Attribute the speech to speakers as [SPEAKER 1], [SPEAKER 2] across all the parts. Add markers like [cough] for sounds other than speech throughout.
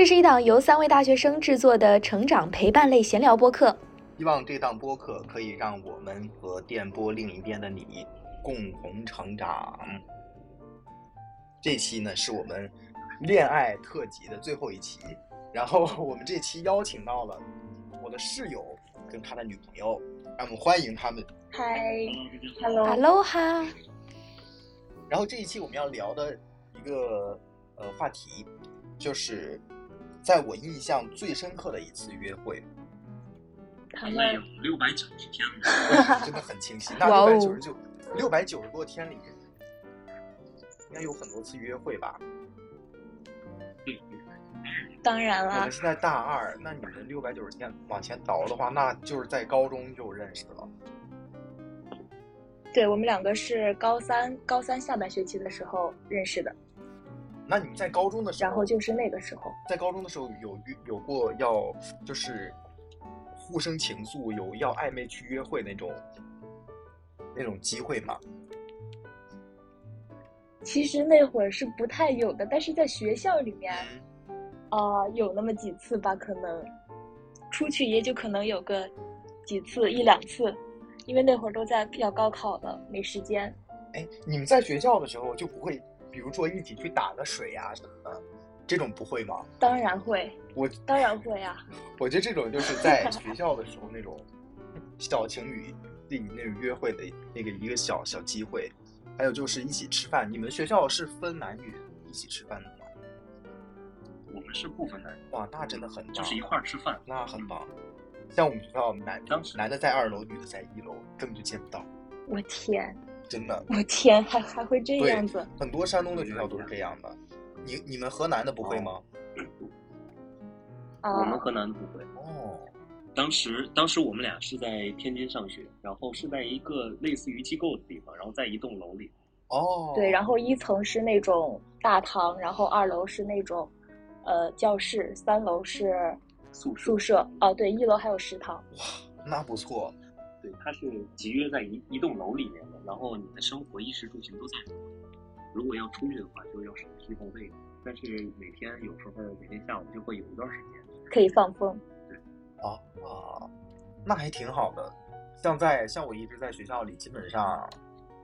[SPEAKER 1] 这是一档由三位大学生制作的成长陪伴类闲聊播客。
[SPEAKER 2] 希望这档播客可以让我们和电波另一边的你共同成长。这期呢是我们恋爱特辑的最后一期，然后 [laughs] 我们这期邀请到了我的室友跟他的女朋友，让我们欢迎他们。
[SPEAKER 3] 嗨，hello，hello
[SPEAKER 1] 哈，
[SPEAKER 2] 然后这一期我们要聊的一个呃话题，就是在我印象最深刻的一次约会，
[SPEAKER 3] 他们
[SPEAKER 4] 应该有六百九十天了。[laughs]
[SPEAKER 2] 真的很清晰。那六百九十九六百九十多天里，应该有很多次约会吧？
[SPEAKER 3] 当然了
[SPEAKER 2] 我们，现在大二，那你们六百九十天往前倒的话，那就是在高中就认识了。
[SPEAKER 3] 对我们两个是高三高三下半学期的时候认识的，
[SPEAKER 2] 那你们在高中的时候，
[SPEAKER 3] 然后就是那个时候，
[SPEAKER 2] 在高中的时候有约有过要就是互生情愫，有要暧昧去约会那种那种机会吗？
[SPEAKER 3] 其实那会儿是不太有的，但是在学校里面，啊、有那么几次吧，可能出去也就可能有个几次一两次，因为那会儿都在要高考了，没时间。
[SPEAKER 2] 哎，你们在学校的时候就不会，比如说一起去打个水呀、什么的，这种不会吗？
[SPEAKER 3] 当然会，
[SPEAKER 2] 我
[SPEAKER 3] 当然会啊，[laughs]
[SPEAKER 2] 我觉得这种就是在学校的时候那种小情侣那那种约会的那个一个小小机会，还有就是一起吃饭。你们学校是分男女一起吃饭的吗？
[SPEAKER 4] 我们是不分男女，
[SPEAKER 2] 哇，那真的很棒，
[SPEAKER 4] 就是一块儿吃饭。
[SPEAKER 2] 那很棒。像我们学校男
[SPEAKER 4] 当时
[SPEAKER 2] 男的在二楼，女的在一楼，根本就见不到，
[SPEAKER 3] 我天，
[SPEAKER 2] 真的。
[SPEAKER 3] 我天，还还会这样子？
[SPEAKER 2] 很多山东的学校都是这样的。你你们河南的不会吗？
[SPEAKER 3] 啊，
[SPEAKER 4] 我们河南的不会。
[SPEAKER 2] 哦，
[SPEAKER 4] 当时当时我们俩是在天津上学，然后是在一个类似于机构的地方，然后在一栋楼里。
[SPEAKER 2] 哦，
[SPEAKER 3] 对，然后一层是那种大堂，然后二楼是那种，呃，教室，三楼是
[SPEAKER 4] 宿舍
[SPEAKER 3] 宿舍。哦，对，一楼还有食堂。
[SPEAKER 2] 哇那不错。
[SPEAKER 4] 对，它是集约在一一栋楼里面的，然后你的生活衣食住行都在里面。如果要出去的话，就要手提后背。但是每天有时候每天下午就会有一段时间，
[SPEAKER 3] 可以放风。
[SPEAKER 2] 啊啊，那还挺好的。像在像我一直在学校里，基本上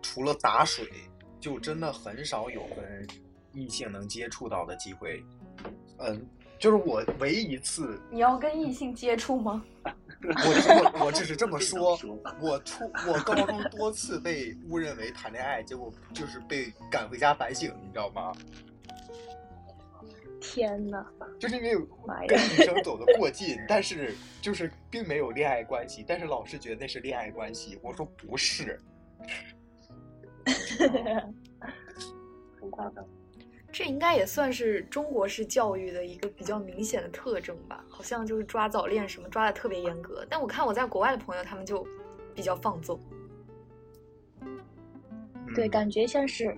[SPEAKER 2] 除了打水，就真的很少有跟异性能接触到的机会。嗯，就是我唯一一次，
[SPEAKER 1] 你要跟异性接触吗？
[SPEAKER 2] 我我我只是这么说我初我高中多次被误认为谈恋爱，结果就是被赶回家反省，你知道吗？
[SPEAKER 3] 天呐，
[SPEAKER 2] 就是因为跟女生走的过近，但是就是并没有恋爱关系，但是老师觉得那是恋爱关系，我说不是，[laughs]
[SPEAKER 4] 很夸张。
[SPEAKER 1] 这应该也算是中国式教育的一个比较明显的特征吧，好像就是抓早恋什么抓的特别严格。但我看我在国外的朋友，他们就比较放纵。
[SPEAKER 3] 对，
[SPEAKER 2] 嗯
[SPEAKER 3] 感觉像是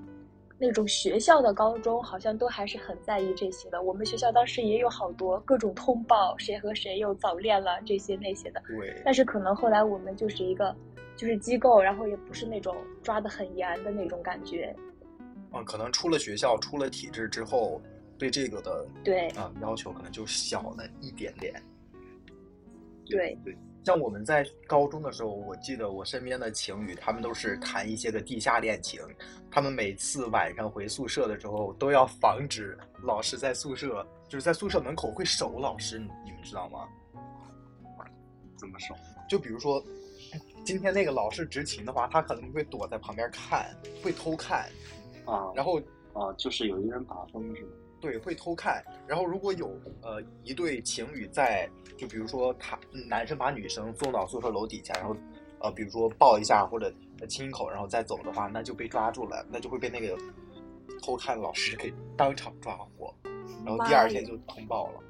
[SPEAKER 3] 那种学校的高中，好像都还是很在意这些的。我们学校当时也有好多各种通报，谁和谁又早恋了，这些那些的。
[SPEAKER 2] 对，
[SPEAKER 3] 但是可能后来我们就是一个就是机构，然后也不是那种抓的很严的那种感觉。
[SPEAKER 2] 嗯，可能出了学校，出了体制之后，对这个的
[SPEAKER 3] 对
[SPEAKER 2] 啊、要求可能就小了一点点。
[SPEAKER 3] 对，
[SPEAKER 4] 对，
[SPEAKER 2] 像我们在高中的时候，我记得我身边的情侣，他们都是谈一些个地下恋情。他们每次晚上回宿舍的时候，都要防止老师在宿舍，就是在宿舍门口会守老师，你你们知道吗？
[SPEAKER 4] 怎么守？
[SPEAKER 2] 就比如说，今天那个老师执勤的话，他可能会躲在旁边看，会偷看，
[SPEAKER 4] 啊，
[SPEAKER 2] 然后
[SPEAKER 4] 啊，就是有一个人把风是吗？
[SPEAKER 2] 对，会偷看。然后如果有呃一对情侣在，就比如说他男生把女生送到宿舍楼底下，然后呃比如说抱一下或者亲一口，然后再走的话，那就被抓住了，那就会被那个偷看老师给当场抓获，然后第二天就通报了。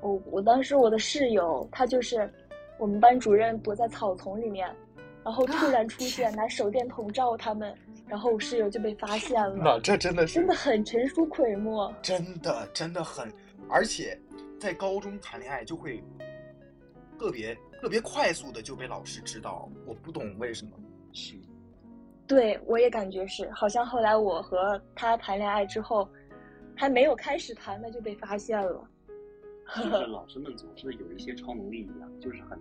[SPEAKER 3] 我我当时我的室友，他就是我们班主任躲在草丛里面，然后突然出 [laughs] 现，拿手电筒照他们，然后我室友就被发现
[SPEAKER 2] 那
[SPEAKER 3] 了，
[SPEAKER 2] 这真的是
[SPEAKER 3] 真的很陈叔溃墨。
[SPEAKER 2] 真的真的很，而且在高中谈恋爱就会特别特别快速的就被老师知道，我不懂为什么。
[SPEAKER 4] 是，
[SPEAKER 3] 对我也感觉是，好像后来我和他谈恋爱之后，还没有开始谈，那就被发现了。
[SPEAKER 4] 就是 [laughs] 老师们总是有一些超能力一样，就是很很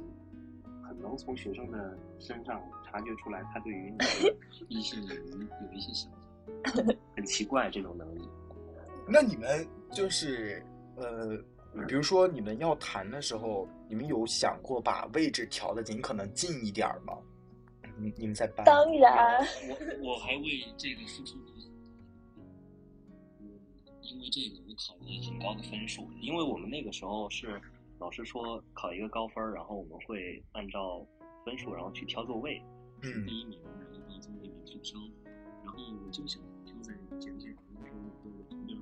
[SPEAKER 4] 能从学生的身上察觉出来他对于你的异性有一有一些想法，很奇怪这种能力。[laughs]
[SPEAKER 2] 那你们就是呃，比如说你们要谈的时候，你们有想过把位置调的尽可能近一点儿吗？你你们在班？
[SPEAKER 3] 当然，
[SPEAKER 4] 我我还为这个付出过，嗯，因为这个我考了很高的分数，因为我们那个时候是老师说考一个高分，然后我们会按照分数然后去挑座位，
[SPEAKER 2] 是
[SPEAKER 4] 第一名然后到座位里面去挑，然后我就想挑在简简老师的旁边儿，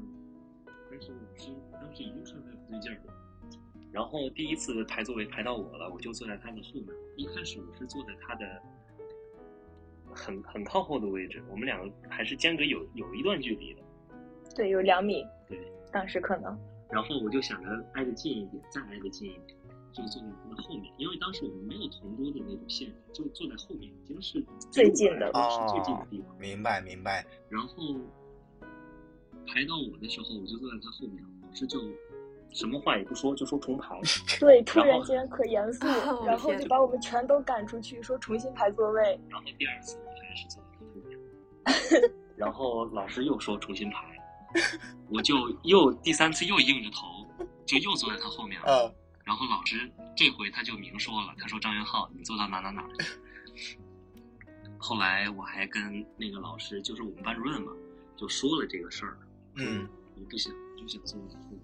[SPEAKER 4] 但是老师当时已经看出来不对劲儿了。然后第一次排座位排到我了，我就坐在他的后面。一开始我是坐在他的很很靠后的位置，我们两个还是间隔有有一段距离的。
[SPEAKER 3] 对，有两米，
[SPEAKER 4] 对，
[SPEAKER 3] 当时可能。
[SPEAKER 4] 然后我就想着挨得近一点，再挨得近一点，就坐在他的后面，因为当时我们没有同桌的那种限制，就坐在后面已经是
[SPEAKER 3] 最近的
[SPEAKER 4] 是最近的地方。
[SPEAKER 2] 明白明白。
[SPEAKER 4] 然后排到我的时候，我就坐在他后面，老师就什么话也不说，就说重排。[laughs]
[SPEAKER 3] 对，突
[SPEAKER 4] 然
[SPEAKER 3] 间可严肃，[laughs] 然后就把我们全都赶出去，说重新排座位。
[SPEAKER 4] 然后第二次我还是坐在他后面，[laughs] 然后老师又说重新排，[laughs] 我就又第三次又硬着头，就又坐在他后面了。
[SPEAKER 2] 呃，
[SPEAKER 4] 然后老师这回他就明说了，他说张元浩，你坐到哪哪哪。后来我还跟那个老师，就是我们班主任嘛，就说了这个事儿。
[SPEAKER 2] 嗯，
[SPEAKER 4] 我不想，就想坐在他后面。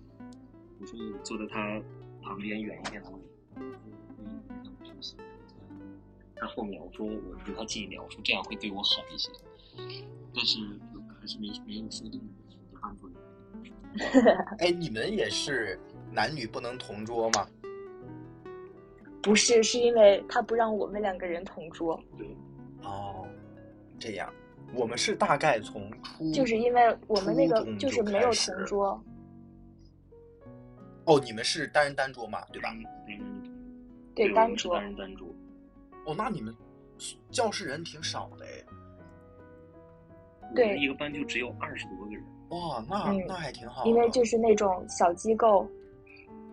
[SPEAKER 4] 我说我坐在他旁边远一点的位置。他后面我说我离他近一点，我说这样会对我好一些。但是还是没没有说动 [laughs]
[SPEAKER 2] 哎，你们也是男女不能同桌吗？
[SPEAKER 3] 不是，是因为他不让我们两个人同桌，
[SPEAKER 4] 对，
[SPEAKER 2] 哦，这样，我们是大概从初
[SPEAKER 3] 就是因为我们那个就是没有同桌。
[SPEAKER 2] 哦，你们是单人单桌嘛，对吧？
[SPEAKER 4] 嗯
[SPEAKER 3] 对，单桌
[SPEAKER 4] 单。人单桌。
[SPEAKER 2] 哦，那你们教室人挺少的哎。
[SPEAKER 3] 对
[SPEAKER 4] 一个班就只有二十多个人。
[SPEAKER 2] 哇，那、
[SPEAKER 3] 嗯
[SPEAKER 2] 那还挺好的。
[SPEAKER 3] 因为就是那种小机构，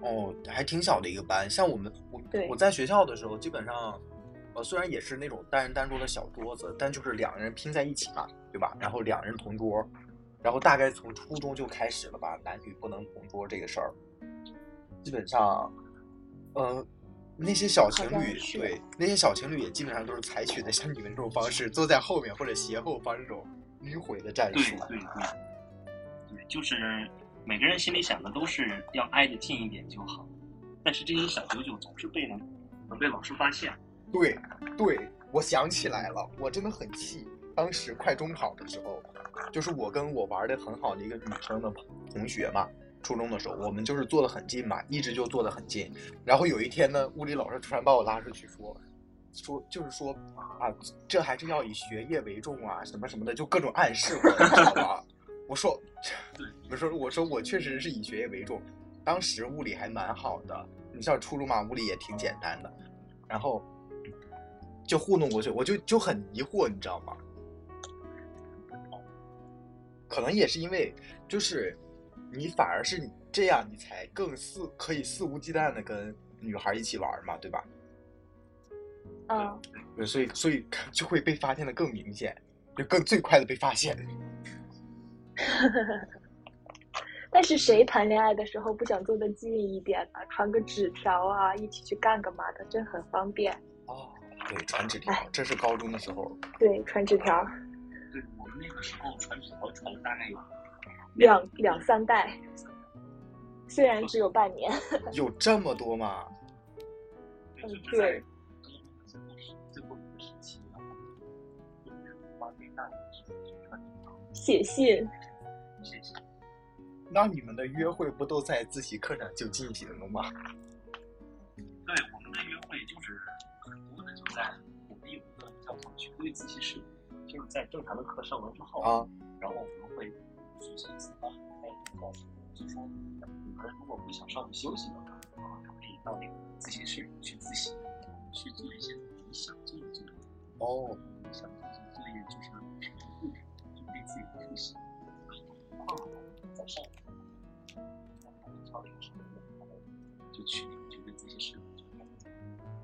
[SPEAKER 2] 哦，还挺小的一个班。像我们，我
[SPEAKER 3] 对
[SPEAKER 2] 我在学校的时候，基本上，呃，虽然也是那种单人单桌的小桌子，但就是两个人拼在一起嘛，对吧？然后两人同桌，然后大概从初中就开始了吧，男女不能同桌这个事儿。基本上，呃，那些小情侣，对那些小情侣也基本上都是采取的像你们这种方式，坐在后面或者斜后方这种迂回的战术。
[SPEAKER 4] 对对，对，就是每个人心里想的都是要挨得近一点就好，但是这些小九九总是被能能被老师发现。
[SPEAKER 2] 对，对，我想起来了，我真的很气。当时快中考的时候，就是我跟我玩的很好的一个女生的同学嘛，初中的时候，我们就是坐得很近嘛，一直就坐得很近。然后有一天呢，物理老师突然把我拉出去说，说就是说啊，这还是要以学业为重啊，什么什么的，就各种暗示我，你知道吧？我说，我说我说我确实是以学业为重，当时物理还蛮好的，你像初中嘛，物理也挺简单的，然后就糊弄过去，我就就很疑惑，你知道吗？可能也是因为，就是你反而是这样，你才更肆可以肆无忌惮的跟女孩一起玩嘛，对吧？
[SPEAKER 3] 嗯，
[SPEAKER 2] 对所以所以 [laughs] 就会被发现的更明显，就更最快的被发现。[laughs]
[SPEAKER 3] 但是谁谈恋爱的时候不想坐得近一点呢？传个纸条啊，一起去干个嘛的，这很方便。
[SPEAKER 2] 哦，对，传纸条
[SPEAKER 3] 哎，
[SPEAKER 2] 这是高中的时候。
[SPEAKER 3] 对，传纸条，
[SPEAKER 4] 对我们那个时候传纸条传了大概有
[SPEAKER 3] 两两三代，虽然只有半年。
[SPEAKER 2] 有这么多吗？
[SPEAKER 3] 嗯，对，写信，
[SPEAKER 4] 谢谢。
[SPEAKER 2] 那你们的约会不都在自习课上就进行了吗？
[SPEAKER 4] 对，我们的约会就是很多的就在我们有一个叫做群会自习室，就是在正常的课上完之后，
[SPEAKER 2] 啊，
[SPEAKER 4] 然后我们会学习自发开一个老师，就说你们如果不想上午休息的话，啊，可以到那个自习室去自习，去做一些你想做的作业。
[SPEAKER 2] 哦，
[SPEAKER 4] 你想做的作业就是什么故事，就对自己的复习，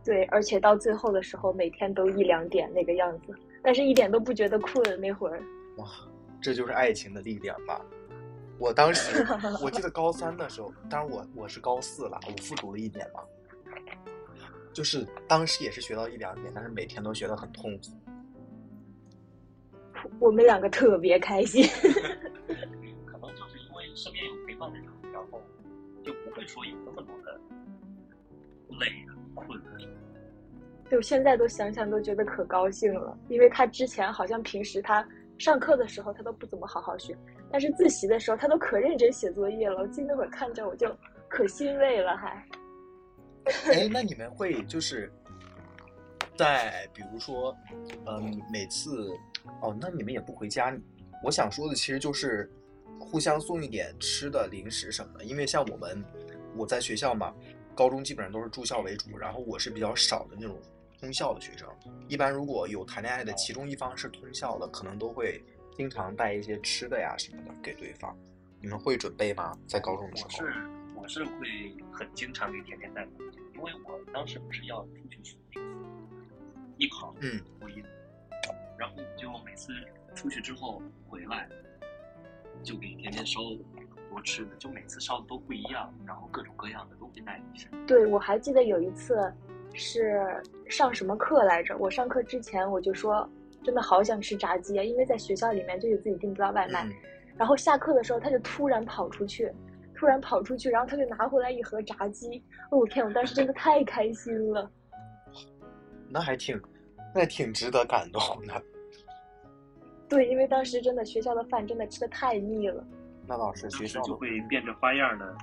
[SPEAKER 3] 对，而且到最后的时候，每天都一两点那个样子，但是一点都不觉得困那会儿。
[SPEAKER 2] 哇，这就是爱情的力量吧！我当时我记得高三的时候，当然我我是高四了，我复读了一年嘛，就是当时也是学到一两点，但是每天都学得很痛苦。
[SPEAKER 3] 我们两个特别开心。[laughs]
[SPEAKER 4] 身边有陪伴的人，然后就不会说有那么多的累啊、困啊。
[SPEAKER 3] 就现在都想想都觉得可高兴了，因为他之前好像平时他上课的时候他都不怎么好好学，但是自习的时候他都可认真写作业了。我记得那会儿看着我就可欣慰了，还。
[SPEAKER 2] 哎，[laughs] 那你们会就是在比如说，嗯，每次哦，那你们也不回家。我想说的其实就是互相送一点吃的、零食什么的，因为像我们我在学校嘛，高中基本上都是住校为主，然后我是比较少的那种通校的学生。一般如果有谈恋爱的其中一方是通校的，可能都会经常带一些吃的呀什么的给对方。你们会准备吗？在高中的时候？
[SPEAKER 4] 我是我是会很经常给甜甜带东西，因为我当时不是要出去艺考，
[SPEAKER 2] 嗯，
[SPEAKER 4] 播音，然后就每次出去之后回来，就给甜甜烧很多吃的，就每次烧的都不一样，然后各种各样的都会带一些。
[SPEAKER 3] 对，我还记得有一次是上什么课来着？我上课之前我就说，真的好想吃炸鸡啊，因为在学校里面就有自己订不到外卖。
[SPEAKER 2] 嗯
[SPEAKER 3] 然后下课的时候，他就突然跑出去，突然跑出去，然后他就拿回来一盒炸鸡。哦，我天！我当时真的太开心了。[laughs]
[SPEAKER 2] 那还挺，那还挺值得感动的。
[SPEAKER 3] 对，因为当时真的学校的饭真的吃的太腻了。
[SPEAKER 2] 那倒是学校
[SPEAKER 4] 就会变着花样的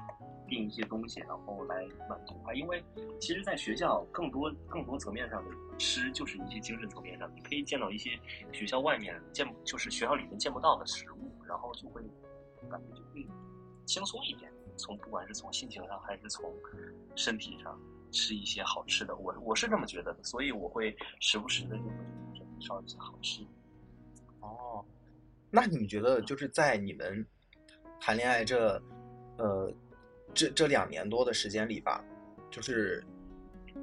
[SPEAKER 4] 订一些东西，然后来满足他。因为其实，在学校更多更多层面上的吃，就是一些精神层面上，你可以见到一些学校外面见就是学校里面见不到的食物，然后就会感觉就会轻松一点。从不管是从心情上还是从身体上吃一些好吃的，我我是这么觉得的，所以我会时不时的就会给你烧一些好吃的。
[SPEAKER 2] 哦，那你觉得就是在你们谈恋爱这呃这这两年多的时间里吧，就是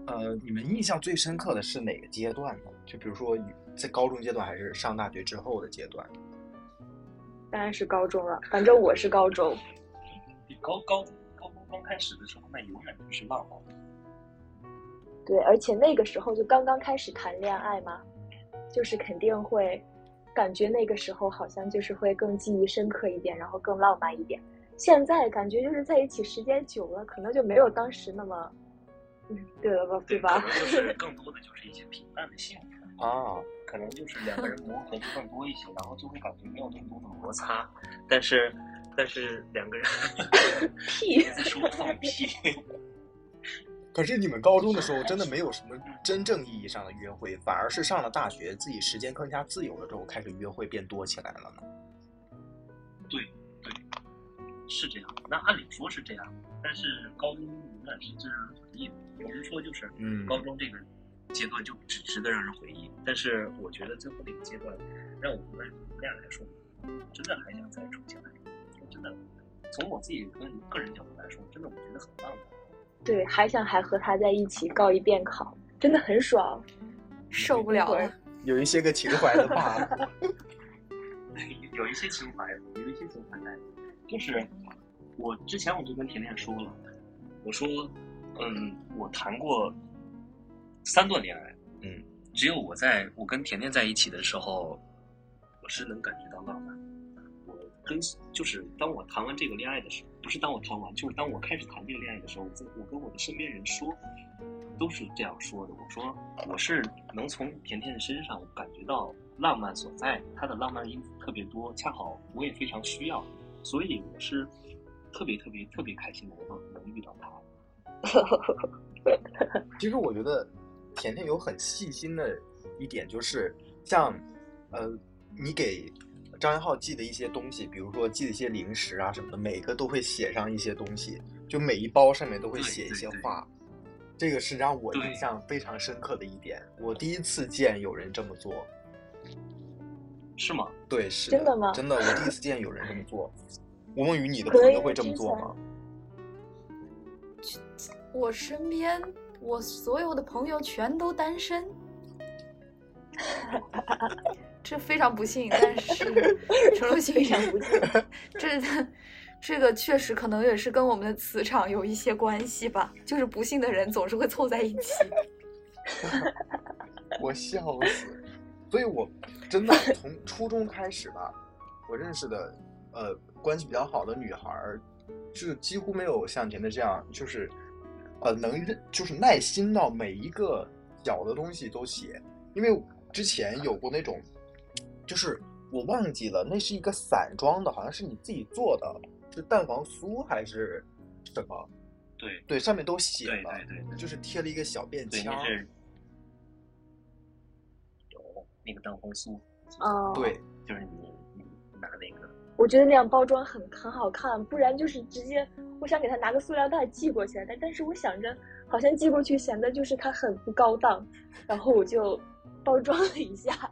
[SPEAKER 2] 呃你们印象最深刻的是哪个阶段呢？就比如说在高中阶段，还是上大学之后的阶段？
[SPEAKER 3] 当然是高中了，反正我是高中。
[SPEAKER 4] 高高高中刚开始的时候，那永远就是浪漫。
[SPEAKER 3] 对，而且那个时候就刚刚开始谈恋爱嘛，就是肯定会感觉那个时候好像就是会更记忆深刻一点，然后更浪漫一点。现在感觉就是在一起时间久了，可能就没有当时那么，嗯，对了吧，对吧？
[SPEAKER 4] 可能就是 [laughs] 更多的就是一些平淡的幸福，
[SPEAKER 2] 啊，
[SPEAKER 4] 可能就是两个人磨合就更多一些，然后就会感觉没有那么多的摩擦，但是但是两个人
[SPEAKER 3] 屁
[SPEAKER 4] 在说放屁，[laughs]
[SPEAKER 2] 可是你们高中的时候真的没有什么真正意义上的约会，反而是上了大学，自己时间更加自由了之后，开始约会变多起来了呢？
[SPEAKER 4] 对对，是这样。那按理说是这样，但是高中永远是最让人回忆的。有人说就是
[SPEAKER 2] 嗯
[SPEAKER 4] 高中这个阶段就只值得让人回忆，但是我觉得最后那个阶段，让我们俩来说，真的还想再重新来。真的，从我自己个人个人角度来说，真的我觉得很浪漫。
[SPEAKER 3] 对，还想还和他在一起告一遍考，真的很爽。
[SPEAKER 1] 受不了了。[laughs]
[SPEAKER 2] 有一些个情怀的话？
[SPEAKER 4] 有一些情怀，有一些情怀在，就是我之前我就跟甜甜说了，我说，嗯，我谈过三段恋爱，
[SPEAKER 2] 嗯，
[SPEAKER 4] 只有我在我跟甜甜在一起的时候，我是能感觉到浪漫。跟就是当我谈完这个恋爱的时候，不是当我谈完，就是当我开始谈这个恋爱的时候，我我跟我的身边人说，都是这样说的。我说我是能从甜甜的身上感觉到浪漫所在，她的浪漫因子特别多，恰好我也非常需要，所以我是特别特别特别开心的能能遇到她。[laughs]
[SPEAKER 2] 其实我觉得甜甜有很细心的一点，就是像呃，你给张元浩寄的一些东西，比如说寄的一些零食啊什么的，每个都会写上一些东西，就每一包上面都会写一些话。这个是让我印象非常深刻的一点，我第一次见有人这么做。
[SPEAKER 4] 是吗？
[SPEAKER 2] 对，是
[SPEAKER 3] 真的吗
[SPEAKER 2] 真的，我第一次见有人这么做。[laughs] 吴梦雨，你的朋友会这么做吗？
[SPEAKER 1] 我身边我所有的朋友全都单身，[laughs] 这非常不幸。但是 [laughs] 陈露非
[SPEAKER 3] 常不幸，
[SPEAKER 1] 这 [laughs] 这个确实可能也是跟我们的磁场有一些关系吧。就是不幸的人总是会凑在一起。[laughs]
[SPEAKER 2] 我笑死！所以我真的从初中开始吧，我认识的呃关系比较好的女孩儿，就几乎没有像甜甜这样，就是呃能认就是耐心到每一个小的东西都写。因为之前有过那种，就是我忘记了，那是一个散装的，好像是你自己做的，是蛋黄酥还是什么？
[SPEAKER 4] 对
[SPEAKER 2] 对，上面都写了，
[SPEAKER 4] 对对对，
[SPEAKER 2] 就是贴了一个小便，签儿。
[SPEAKER 4] 那是有那个蛋黄酥，
[SPEAKER 3] 哦，
[SPEAKER 2] 对，
[SPEAKER 4] 就是你你拿那个，
[SPEAKER 3] 我觉得那样包装很很好看，不然就是直接我想给他拿个塑料袋寄过去，但但是我想着好像寄过去显得就是它很不高档，然后我就包装了一下。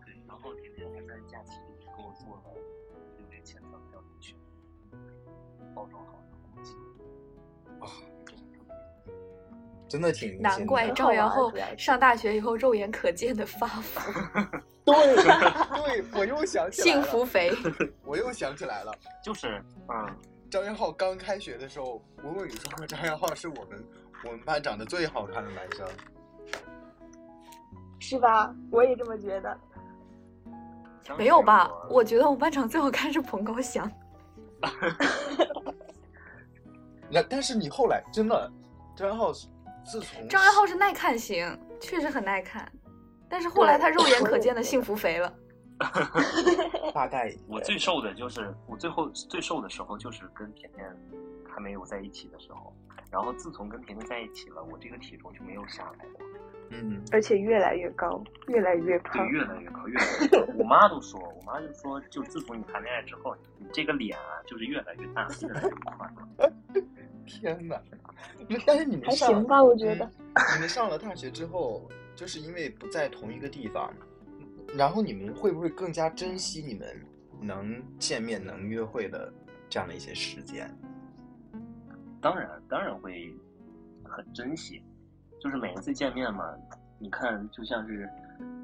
[SPEAKER 2] 真的挺
[SPEAKER 1] 难怪
[SPEAKER 2] 的
[SPEAKER 1] 赵元后上大学以后肉眼可见的发福，[laughs]
[SPEAKER 3] 对，
[SPEAKER 2] 对，我又想起来了，
[SPEAKER 1] 幸福肥。[laughs]
[SPEAKER 2] 我又想起来了。[laughs]
[SPEAKER 4] 就是嗯，
[SPEAKER 2] 张元浩刚开学的时候，文文宇说过张元浩是我们我们班长得最好看的男生。
[SPEAKER 3] 是吧？我也这么觉得。
[SPEAKER 1] 没有吧？我觉得我们班长最好看是彭高翔。
[SPEAKER 2] 那但是你后来真的，张元浩自从
[SPEAKER 1] 张元浩是耐看型，确实很耐看，但是后来他肉眼 [laughs] 可见的幸福肥了。[laughs]
[SPEAKER 2] 大概
[SPEAKER 4] 我最瘦的就是我最后最瘦的时候，就是跟甜甜还没有在一起的时候。然后自从跟甜甜在一起了，我这个体重就没有下来过，
[SPEAKER 2] 嗯，
[SPEAKER 3] 而且越来越高，越来越
[SPEAKER 4] 对
[SPEAKER 3] 胖，。
[SPEAKER 4] 越来越高，越来越高。[laughs] 我妈都说，我妈就说，就自从你谈恋爱之后，你这个脸啊，就是越来越大，越来越宽。
[SPEAKER 2] 天哪！那但是你们
[SPEAKER 3] 还行吧我觉得
[SPEAKER 2] 嗯你们上了大学之后，就是因为不在同一个地方，然后你们会不会更加珍惜你们能见面、能约会的这样的一些时间？
[SPEAKER 4] 当然，当然会很珍惜，就是每一次见面嘛，你看，就像是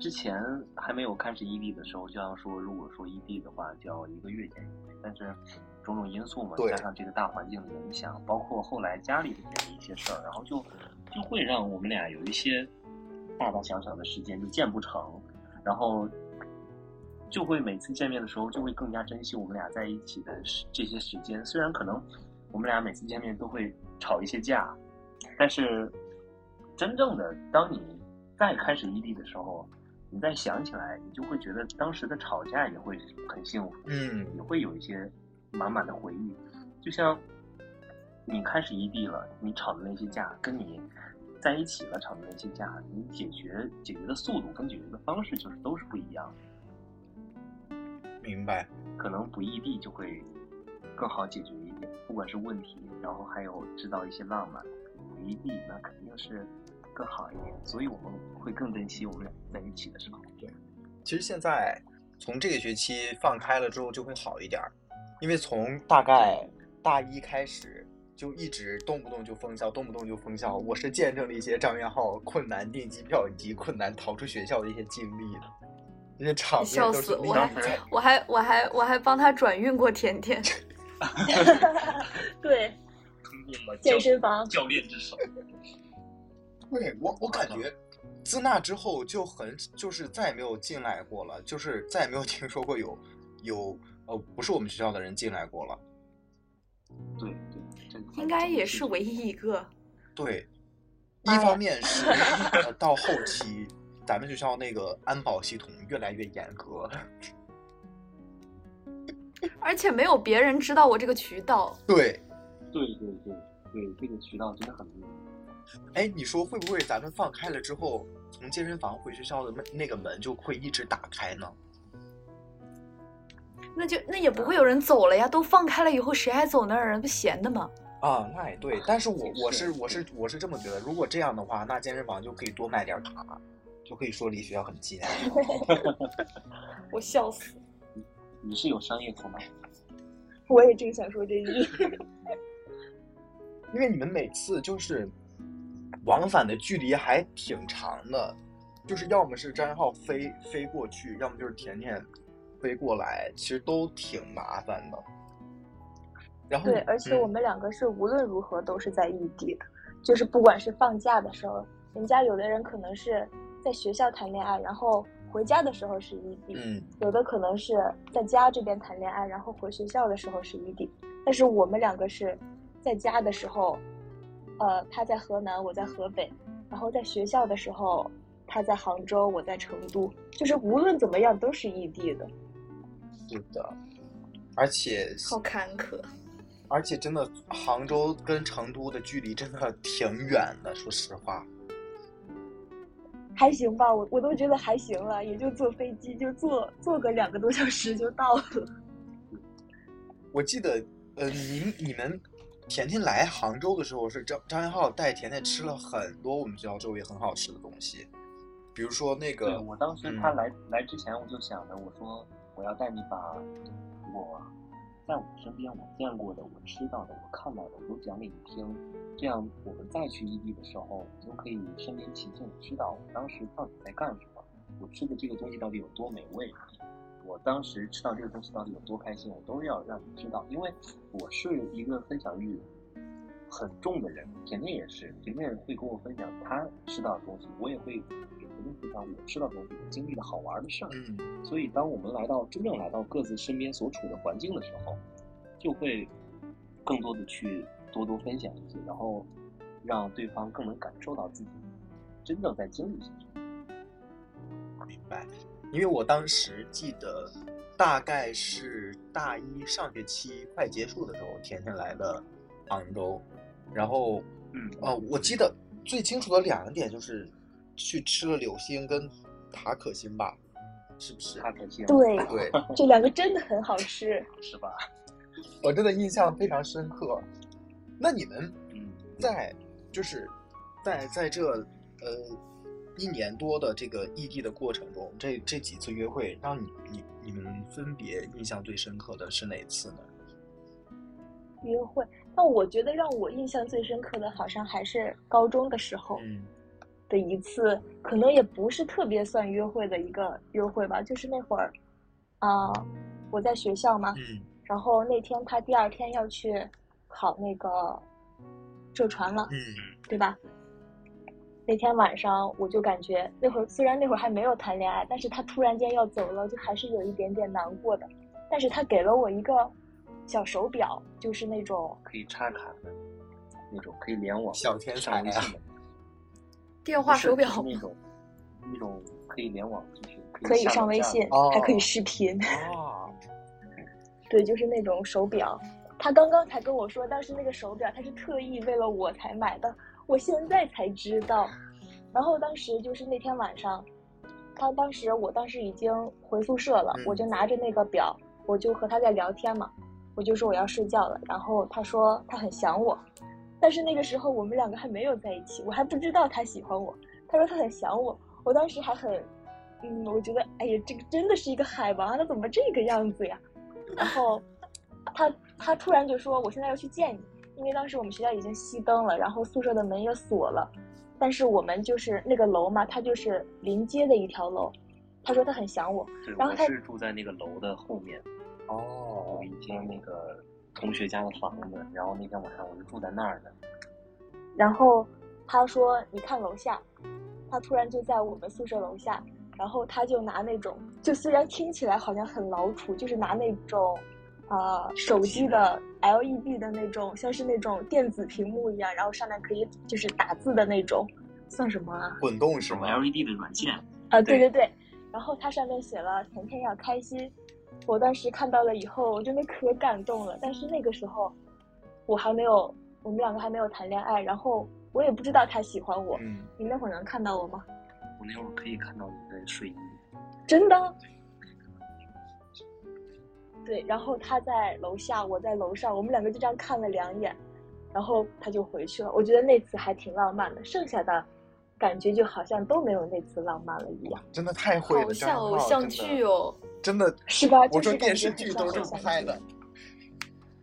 [SPEAKER 4] 之前还没有开始异地的时候，就像说，如果说异地的话，就要一个月见一回，但是种种因素嘛，加上这个大环境的影响，包括后来家里边的一些事儿，然后就就会让我们俩有一些大大小小的时间就见不成，然后就会每次见面的时候就会更加珍惜我们俩在一起的时这些时间。虽然可能我们俩每次见面都会吵一些架，但是真正的当你再开始异地的时候，你再想起来，你就会觉得当时的吵架也会很幸福，
[SPEAKER 2] 嗯
[SPEAKER 4] 也会有一些满满的回忆。就像你开始异地了，你吵的那些架，跟你在一起了吵的那些架，你解决解决的速度跟解决的方式就是都是不一样的。
[SPEAKER 2] 明白。
[SPEAKER 4] 可能不异地就会更好解决一点，不管是问题，然后还有制造一些浪漫。不异地那肯定是更好一点，所以我们会更珍惜我们俩在一起的时候。
[SPEAKER 2] 对其实现在从这个学期放开了之后就会好一点儿，因为从大概大一开始就一直动不动就封校，动不动就封校。我是见证了一些张元浩困难订机票以及困难逃出学校的一些经历的，那些场面
[SPEAKER 1] 笑死！
[SPEAKER 2] 都是 [laughs]
[SPEAKER 1] 我还我还我还我还帮他转运过甜甜。[laughs]
[SPEAKER 3] 对，健身房
[SPEAKER 4] 教练之手，[laughs]
[SPEAKER 2] 对我，我感觉自那之后就很就是再也没有进来过了，就是再也没有听说过有有呃不是我们学校的人进来过了。
[SPEAKER 4] 对对，
[SPEAKER 1] 应该也是唯一一个。
[SPEAKER 2] 对，一方面是 [laughs] 呃到后期咱们学校那个安保系统越来越严格，[laughs]
[SPEAKER 1] 而且没有别人知道我这个渠道。
[SPEAKER 2] 对，
[SPEAKER 4] 对对对对，这个渠道真的很密。
[SPEAKER 2] 哎，你说会不会咱们放开了之后，从健身房回学校的那那个门就会一直打开呢？
[SPEAKER 1] 那就那也不会有人走了呀，都放开了以后，谁还走那儿啊？不闲的吗？
[SPEAKER 2] 啊，那也对，但是我我
[SPEAKER 4] 是
[SPEAKER 2] 是我是我是这么觉得，如果这样的话，那健身房就可以多卖点卡，就可以说离学校很近。[laughs] [laughs]
[SPEAKER 1] 我笑死。
[SPEAKER 4] 你是有商业头脑，
[SPEAKER 3] 我也正想说这句。
[SPEAKER 2] 因为你们每次就是往返的距离还挺长的，就是要么是张一浩飞飞过去，要么就是甜甜飞过来，其实都挺麻烦的。然后
[SPEAKER 3] 对，而且我
[SPEAKER 2] 嗯
[SPEAKER 3] 们两个是无论如何都是在异地的，就是不管是放假的时候，人家有的人可能是在学校谈恋爱，然后回家的时候是异地，
[SPEAKER 2] 嗯
[SPEAKER 3] 有的可能是在家这边谈恋爱，然后回学校的时候是异地。但是我们两个是在家的时候，呃，他在河南，我在河北，然后在学校的时候，他在杭州，我在成都，就是无论怎么样都是异地的。
[SPEAKER 2] 是的，而且
[SPEAKER 1] 好坎坷。
[SPEAKER 2] 而且真的杭州跟成都的距离真的挺远的，说实话。
[SPEAKER 3] 还行吧，我我都觉得还行了，也就坐飞机就坐坐个两个多小时就到了。[laughs]
[SPEAKER 2] 我记得，呃，您你们甜甜来杭州的时候，是张张一浩带甜甜吃了很多我们学校周围很好吃的东西，比如说那
[SPEAKER 4] 对
[SPEAKER 2] 个，
[SPEAKER 4] 我当时
[SPEAKER 2] 嗯
[SPEAKER 4] 他来、来之前，我就想着，我说我要带你把我在我身边我见过的、我吃到的、我看到的，我都讲给你听，这样我们再去异地的时候，你就可以身临其境的知道我当时到底在干什么，我吃的这个东西到底有多美味，我当时吃到这个东西到底有多开心，我都要让你知道，因为我是一个分享欲很重的人，甜甜也是，甜甜会跟我分享她吃到的东西，我也会给甜甜分享我吃到的东西，我经历的好玩的事儿。
[SPEAKER 2] 嗯，
[SPEAKER 4] 所以，当我们来到真正来到各自身边所处的环境的时候，就会更多的去多多分享一些，然后让对方更能感受到自己真正在经历些什么。
[SPEAKER 2] 明白。因为我当时记得，大概是大一上学期快结束的时候，甜甜来了杭州，然后，
[SPEAKER 4] 嗯
[SPEAKER 2] 呃，我记得最清楚的两个点就是去吃了柳星跟塔可星吧，是不是？
[SPEAKER 4] 塔可星
[SPEAKER 3] 对，
[SPEAKER 2] 对，
[SPEAKER 3] 这两个真的很好吃。[laughs]
[SPEAKER 4] 是吧？
[SPEAKER 2] 我真的印象非常深刻。那你们
[SPEAKER 4] 嗯，
[SPEAKER 2] 在就是在在这呃一年多的这个异地的过程中，这这几次约会，让你你你们分别印象最深刻的是哪次呢？
[SPEAKER 3] 约会，那我觉得让我印象最深刻的，好像还是高中的时候
[SPEAKER 2] 嗯
[SPEAKER 3] 的一次，可能也不是特别算约会的一个约会吧，就是那会儿，啊、我在学校嘛，
[SPEAKER 2] 嗯
[SPEAKER 3] 然后那天他第二天要去考那个浙传了，
[SPEAKER 2] 嗯
[SPEAKER 3] 对吧？那天晚上我就感觉那会儿虽然那会儿还没有谈恋爱，但是他突然间要走了，就还是有一点点难过的。但是他给了我一个小手表，就是那种
[SPEAKER 4] 可以插卡的那种，可以联网、
[SPEAKER 2] 小天才啊
[SPEAKER 4] 上微信的。
[SPEAKER 1] 电话手表
[SPEAKER 4] 那种那种可以联网，就是
[SPEAKER 3] 可以上微信，
[SPEAKER 2] 哦
[SPEAKER 3] 还可以视频。
[SPEAKER 2] 啊，[laughs]
[SPEAKER 3] 对，就是那种手表。他刚刚才跟我说，当时那个手表他是特意为了我才买的，我现在才知道。然后当时就是那天晚上，他当时我当时已经回宿舍了，
[SPEAKER 2] 嗯
[SPEAKER 3] 我就拿着那个表，我就和他在聊天嘛，我就说我要睡觉了。然后他说他很想我，但是那个时候我们两个还没有在一起，我还不知道他喜欢我。他说他很想我，我当时还很，嗯，我觉得哎呀，这个真的是一个海王，他怎么这个样子呀？然后他他突然就说我现在要去见你，因为当时我们学校已经熄灯了，然后宿舍的门也锁了，但是我们就是那个楼嘛，它就是临街的一条楼。他说他很想我，然后他
[SPEAKER 4] 我是住在那个楼的后面，
[SPEAKER 2] 哦
[SPEAKER 4] 有，一间那个同学家的房子，然后那天晚上我就住在那儿的。
[SPEAKER 3] 然后他说你看楼下，他突然就在我们宿舍楼下，然后他就拿那种，就虽然听起来好像很老土，就是拿那种。呃，手机的 LED 的那种，像是那种电子屏幕一样，然后上面可以就是打字的那种，算什么啊？
[SPEAKER 2] 滚动是
[SPEAKER 4] 什么
[SPEAKER 2] 吗
[SPEAKER 4] ？LED 的软件，
[SPEAKER 3] 啊，对
[SPEAKER 4] 对
[SPEAKER 3] 对对，然后它上面写了“甜甜要开心”，我当时看到了以后，我真的可感动了。但是那个时候，我还没有，我们两个还没有谈恋爱，然后我也不知道他喜欢我。
[SPEAKER 2] 嗯，
[SPEAKER 3] 你那会儿能看到我吗？
[SPEAKER 4] 我那会儿可以看到你的睡衣，
[SPEAKER 3] 真的？对，然后他在楼下，我在楼上，我们两个就这样看了两眼，然后他就回去了。我觉得那次还挺浪漫的，剩下的感觉就好像都没有那次浪漫了一样，
[SPEAKER 2] 真的太会了，
[SPEAKER 1] 好像偶像剧哦。
[SPEAKER 2] 真的，
[SPEAKER 3] 是吧？
[SPEAKER 2] 我说电视剧都是这么拍的。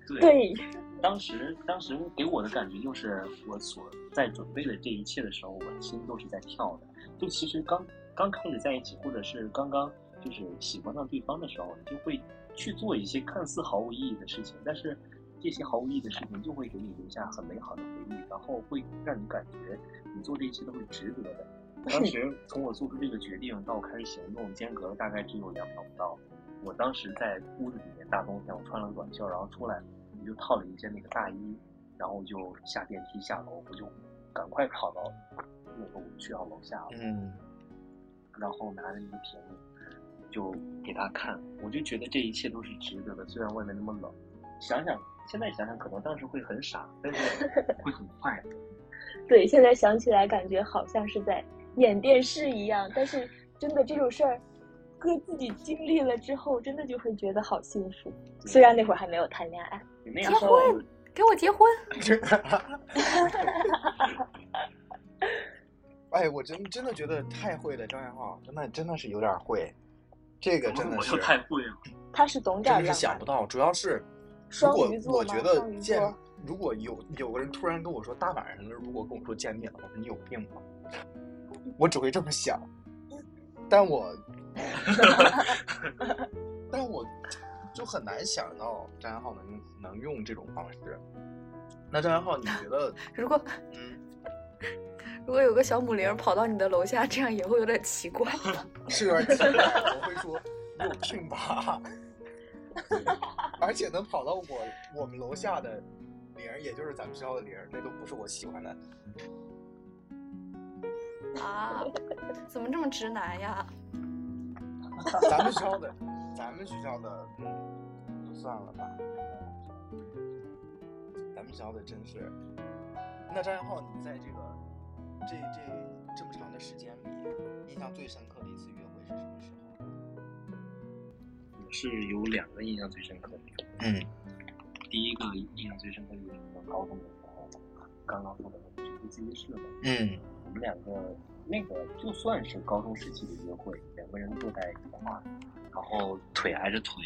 [SPEAKER 4] 对，
[SPEAKER 3] 对，
[SPEAKER 4] 当时当时给我的感觉就是，我所在准备的这一切的时候，我的心都是在跳的。就其实刚刚开始在一起，或者是刚刚就是喜欢上对方的时候，你就会去做一些看似毫无意义的事情，但是这些毫无意义的事情就会给你留下很美好的回忆，然后会让你感觉你做这一切都是值得的。当时从我做出这个决定到我开始行动，间隔大概只有两秒不到。我当时在屋子里面，大冬天，我穿了个短袖，然后出来，我就套了一件那个大衣，然后就下电梯下楼，我就赶快跑到那个我们学校楼下，
[SPEAKER 2] 嗯，
[SPEAKER 4] 然后拿着一个瓶就给他看，我就觉得这一切都是值得的，虽然外面那么冷。想想现在想想，可能当时会很傻，但是会很快乐。[laughs]
[SPEAKER 3] 对，现在想起来感觉好像是在演电视一样，但是真的这种事儿，哥自己经历了之后，真的就会觉得好幸福。虽然那会儿还没有谈恋爱，
[SPEAKER 1] 结，婚给我结婚！[laughs]
[SPEAKER 2] 哎，我真真的觉得太会了，张元浩，真的真的是有点会，这个真的是
[SPEAKER 4] 太会了。[laughs]
[SPEAKER 3] 他是懂点
[SPEAKER 2] 真是想不到，主要是如
[SPEAKER 3] 双
[SPEAKER 2] 果
[SPEAKER 3] 鱼座吗
[SPEAKER 2] 我觉得见
[SPEAKER 3] 座，
[SPEAKER 2] 如果有有个人突然跟我说大晚上的，如果跟我说见面了，我说你有病吧，我只会这么想，但我 [laughs] 但我就很难想到张元浩能能用这种方式。那张元浩，你觉得，[laughs]
[SPEAKER 1] 如果
[SPEAKER 2] 嗯，
[SPEAKER 1] 如果有个小母灵跑到你的楼下，这样也会有点奇怪吧？[laughs]
[SPEAKER 2] 是有点奇怪，我会说你有病吧？而且能跑到我我们楼下的铃，也就是咱们学校的铃，那都不是我喜欢的。
[SPEAKER 1] 啊，怎么这么直男呀？
[SPEAKER 2] 咱们学校的，咱们学校的，嗯，就算了吧。咱们学校的真是。那张元浩，你在这个这这这么长的时间里，印象最深刻的一次约会是什么时候？
[SPEAKER 4] 我是有两个印象最深刻的，
[SPEAKER 2] 嗯
[SPEAKER 4] 第一个印象最深刻就是我高中的时候，刚刚说的那个学自习室嘛，
[SPEAKER 2] 嗯
[SPEAKER 4] 我们两个那个就算是高中时期的约会，两个人坐在一块儿，然后腿挨着腿，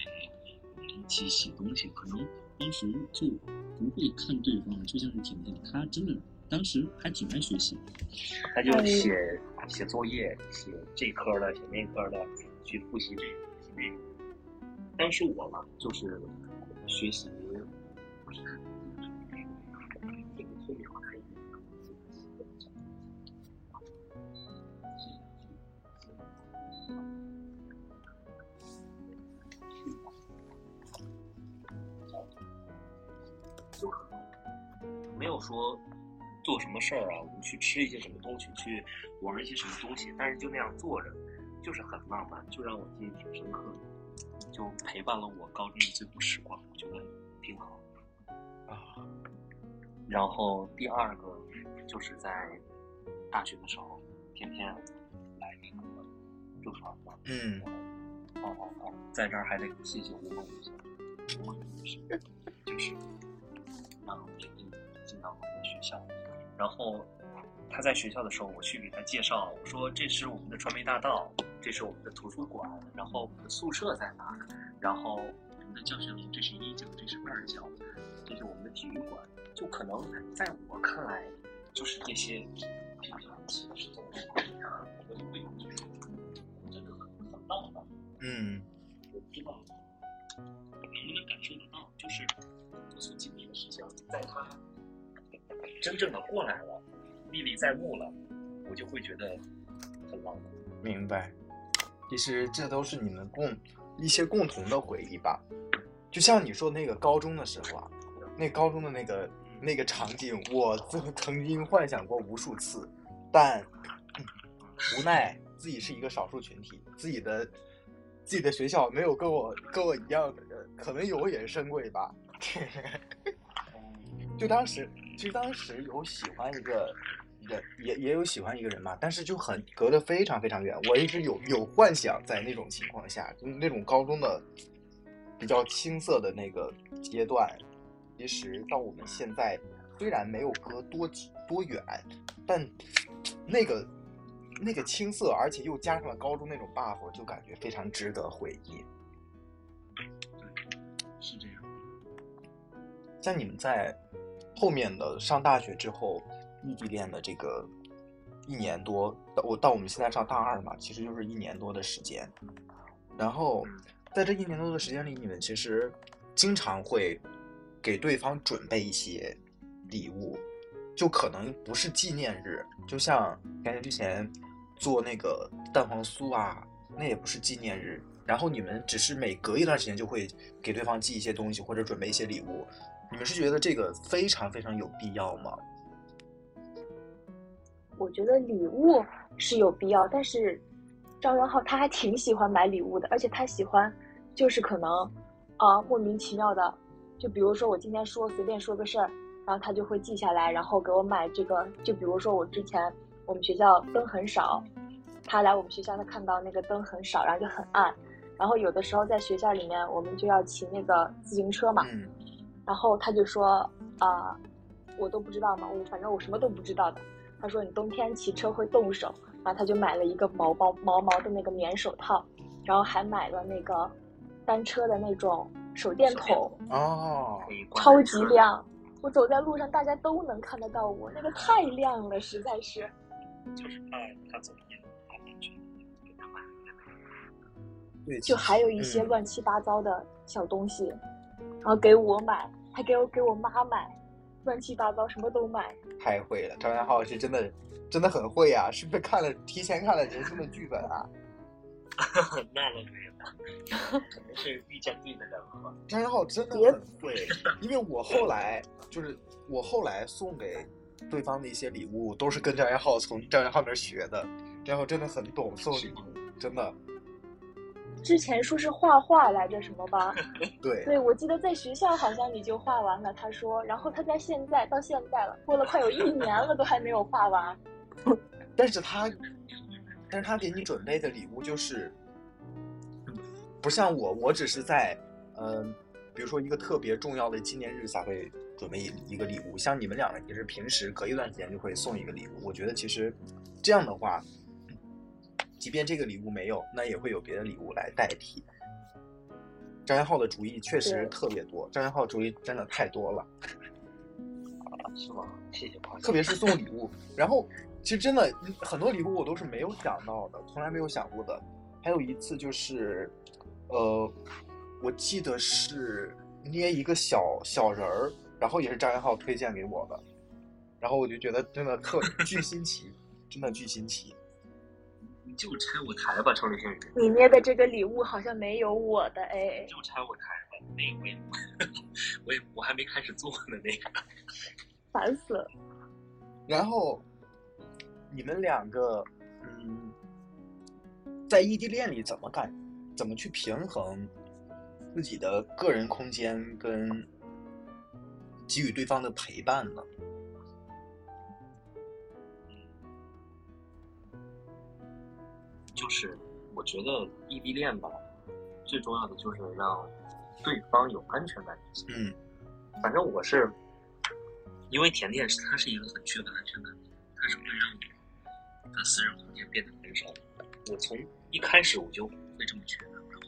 [SPEAKER 4] 一起写东西，可能当时就不会看对方，就像是婷婷，她真的当时还挺爱学习，她就写写作业，写这科的，写那科的，去复习这个复习那个。当时我嘛，就是学习有说做什么事儿啊，我们去吃一些什么东西，去玩一些什么东西，但是就那样坐着，就是很浪漫，就让我记忆挺深刻的，就陪伴了我高中的最后时光，我觉得挺好。
[SPEAKER 2] 啊，
[SPEAKER 4] 然后第二个就是在大学的时候，天天来那个周传嘛，
[SPEAKER 2] 嗯
[SPEAKER 4] 哦哦哦，在这儿还得谢谢吴梦一就是让天天进到我们的学校，然后他在学校的时候，我去给他介绍，我说这是我们的传媒大道，这是我们的图书馆，然后我们的宿舍在哪，然后我们的教学楼这是一教，这是二教，这是我们的体育馆，就可能在我看来，就是这些平平无奇的事情，我就会有一种真的很很浪漫。
[SPEAKER 2] 嗯
[SPEAKER 4] 我不知道能不能感受得到，就是我所经历的事情，在他真正的过来了，历历在目了，我就会觉得很浪漫。
[SPEAKER 2] 明白。其实这都是你们共一些共同的回忆吧。就像你说那个高中的时候啊，那高中的那个那个场景，我曾曾经幻想过无数次，但无奈自己是一个少数群体，自己的自己的学校没有跟我跟我一样的人，可能有也是深贵吧。[laughs] 就就当时其实当时有喜欢一个人，也也有喜欢一个人嘛，但是就很隔得非常非常远。我一直有有幻想，在那种情况下，就那种高中的比较青涩的那个阶段，其实到我们现在虽然没有隔多多远，但那个那个青涩，而且又加上了高中那种 buff，就感觉非常值得回忆。
[SPEAKER 4] 对，是这样。
[SPEAKER 2] 像你们在后面的上大学之后，异地恋的这个一年多，到我到我们现在上大二嘛，其实就是一年多的时间。然后在这一年多的时间里，你们其实经常会给对方准备一些礼物，就可能不是纪念日，就像感觉之前做那个蛋黄酥啊，那也不是纪念日。然后你们只是每隔一段时间就会给对方寄一些东西或者准备一些礼物，你们是觉得这个非常非常有必要吗？
[SPEAKER 3] 我觉得礼物是有必要，但是张元浩他还挺喜欢买礼物的，而且他喜欢就是可能啊、莫名其妙的，就比如说我今天说随便说个事儿，然后他就会记下来，然后给我买这个。就比如说我之前我们学校灯很少，他来我们学校他看到那个灯很少，然后就很暗，然后有的时候在学校里面我们就要骑那个自行车嘛，
[SPEAKER 2] 嗯
[SPEAKER 3] 然后他就说啊、我都不知道嘛，我反正我什么都不知道的。他说你冬天骑车会冻手，然后他就买了一个毛毛毛毛的那个棉手套，然后还买了那个单车的那种手电筒，
[SPEAKER 2] 哦，
[SPEAKER 3] 超级亮。我走在路上，大家都能看得到我，那个太亮了，实在是。
[SPEAKER 4] 就是怕他走夜路不安全，给他买了一个
[SPEAKER 2] 对，
[SPEAKER 3] 就还有一些
[SPEAKER 2] 嗯
[SPEAKER 3] 乱七八糟的小东西，然后给我买，还给我给我妈买，乱七八糟什么都买。
[SPEAKER 2] 太会了，张元浩是真的真的很会呀、是不是看了提前看了人生的剧本啊？[laughs]
[SPEAKER 4] 那倒没有，可能是遇见对的人了。
[SPEAKER 2] 张元浩真的很会，因为我后来就是我后来送给对方的一些礼物，都是跟张元浩从张元浩那儿学的。张元浩真的很懂送礼物，真的
[SPEAKER 3] 之前说是画画来着什么吧？[laughs]
[SPEAKER 2] 对。
[SPEAKER 3] 对，我记得在学校好像你就画完了，他说，然后他在现在到现在了，过了快有一年了，都还没有画完。[laughs]
[SPEAKER 2] 但是他，但是他给你准备的礼物就是，不像我，我只是在，嗯、比如说一个特别重要的纪念日才会准备一一个礼物。像你们两个，其实平时隔一段时间就会送一个礼物。我觉得其实这样的话，即便这个礼物没有，那也会有别的礼物来代替。张元浩的主意确实特别多，张元浩主意真的太多了。
[SPEAKER 4] 是吗？谢谢夸奖。
[SPEAKER 2] 特别是送礼物。然后其实真的嗯很多礼物我都是没有想到的，从来没有想过的。还有一次就是，呃，我记得是捏一个小小人儿，然后也是张元浩推荐给我的，然后我就觉得真的特巨新奇，真的巨新奇。
[SPEAKER 4] 你就拆我台吧，程立新宇。
[SPEAKER 3] 你捏的这个礼物好像没有我的哎，
[SPEAKER 4] 就拆我台吧，那个我也 [laughs] 我也我还没开始做呢，那个。
[SPEAKER 3] 烦死了。
[SPEAKER 2] 然后你们两个，嗯，在异地恋里怎么感，怎么去平衡自己的个人空间跟给予对方的陪伴呢？
[SPEAKER 4] 就是我觉得异地恋吧，最重要的就是让对方有安全感就行。
[SPEAKER 2] 嗯
[SPEAKER 4] 反正我是，因为甜甜是她是一个很缺乏安全感的人，她是会让我的私人空间变得很少。我从一开始我就会这么觉得，然后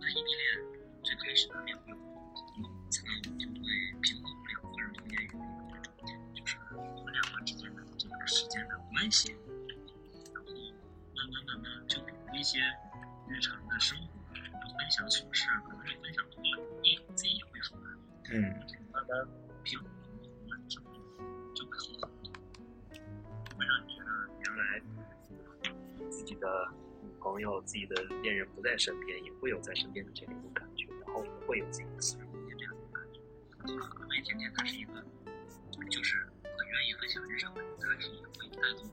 [SPEAKER 4] 那异地恋最开始难免会有摩擦，就会平衡不了个人空间就是我们两个之间的这个时间的关系，慢慢慢慢就比如一些日常的生活，分享琐事，可能是分享多了，你自己也会烦。
[SPEAKER 2] 嗯
[SPEAKER 4] 慢慢平衡了之后，就会好很多，会让你觉得原来自己的女朋友、自己的恋人不在身边，也会有在身边的这样一种感觉，然后也会有自己的私人空间这样一种感觉。因为甜甜她是一个，就是很愿意分享日常的人，她是也会带动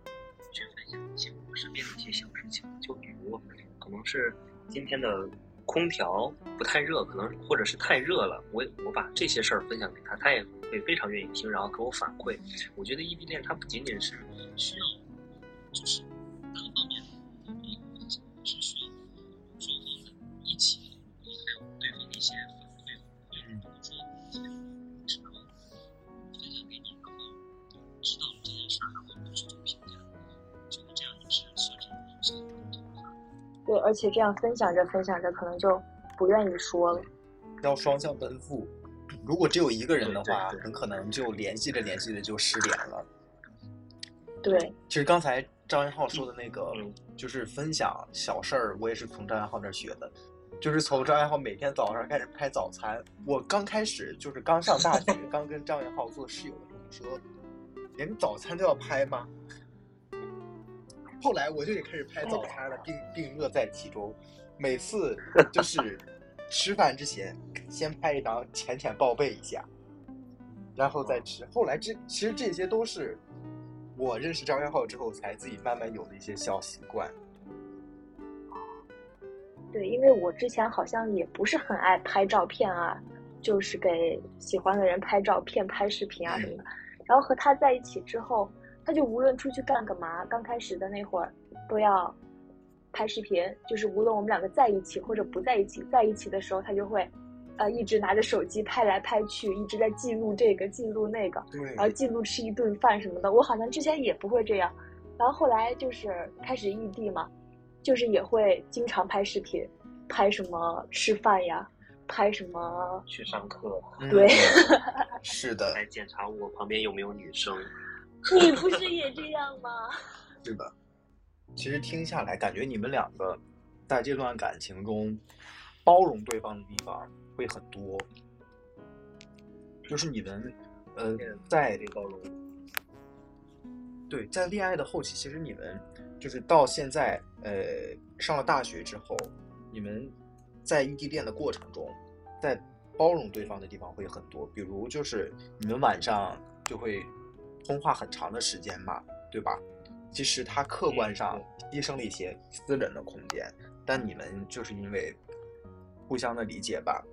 [SPEAKER 4] 去分享一些我身边的一些小事情，就比如可能是今天的空调不太热，可能或者是太热了，我我把这些事儿分享给他，他也会非常愿意听，然后给我反馈。我觉得异地恋它不仅仅是需要，就是各方面的一个分享，是需对，
[SPEAKER 3] 而且这样分享着分享着，可能就不愿意说了。
[SPEAKER 2] 要双向奔赴。如果只有一个人的话，
[SPEAKER 4] 对对对
[SPEAKER 2] 很可能就联系着联系着就失联了。
[SPEAKER 3] 对，
[SPEAKER 2] 其实刚才张元浩说的那个，
[SPEAKER 4] 嗯
[SPEAKER 2] 就是分享小事儿，我也是从张元浩那儿学的。就是从张元浩每天早上开始拍早餐，我刚开始就是刚上大学，[laughs] 刚跟张元浩做室友的时候，我说连早餐都要拍吗？后来我就也开始拍早餐了，并并乐在其中。每次就是 [laughs] 吃饭之前先拍一张，浅浅报备一下，然后再吃。后来这其实这些都是我认识张元浩之后才自己慢慢有的一些小习惯。
[SPEAKER 3] 对，因为我之前好像也不是很爱拍照片啊，就是给喜欢的人拍照片、拍视频啊什么的。[laughs] 然后和他在一起之后，他就无论出去干个嘛，刚开始的那会儿都要拍视频，就是无论我们两个在一起或者不在一起，在一起的时候他就会，呃，一直拿着手机拍来拍去，一直在记录这个记录那个。
[SPEAKER 2] 对
[SPEAKER 3] 然后记录吃一顿饭什么的。我好像之前也不会这样，然后后来就是开始异地嘛，就是也会经常拍视频，拍什么吃饭呀，拍什么，
[SPEAKER 4] 去上课，
[SPEAKER 3] 对
[SPEAKER 2] 嗯 [laughs] 是的，
[SPEAKER 4] 来检查我旁边有没有女生。
[SPEAKER 3] 你不是也这样吗？[laughs]
[SPEAKER 2] 对吧。其实听下来，感觉你们两个在这段感情中包容对方的地方会很多，就是你们呃在
[SPEAKER 4] 这包容，
[SPEAKER 2] 对，在恋爱的后期，其实你们就是到现在，呃，上了大学之后，你们在异地恋的过程中，在包容对方的地方会很多。比如就是你们晚上就会通话很长的时间嘛，对吧？其实他客观上牺牲了一些私人的空间，但你们就是因为互相的理解吧。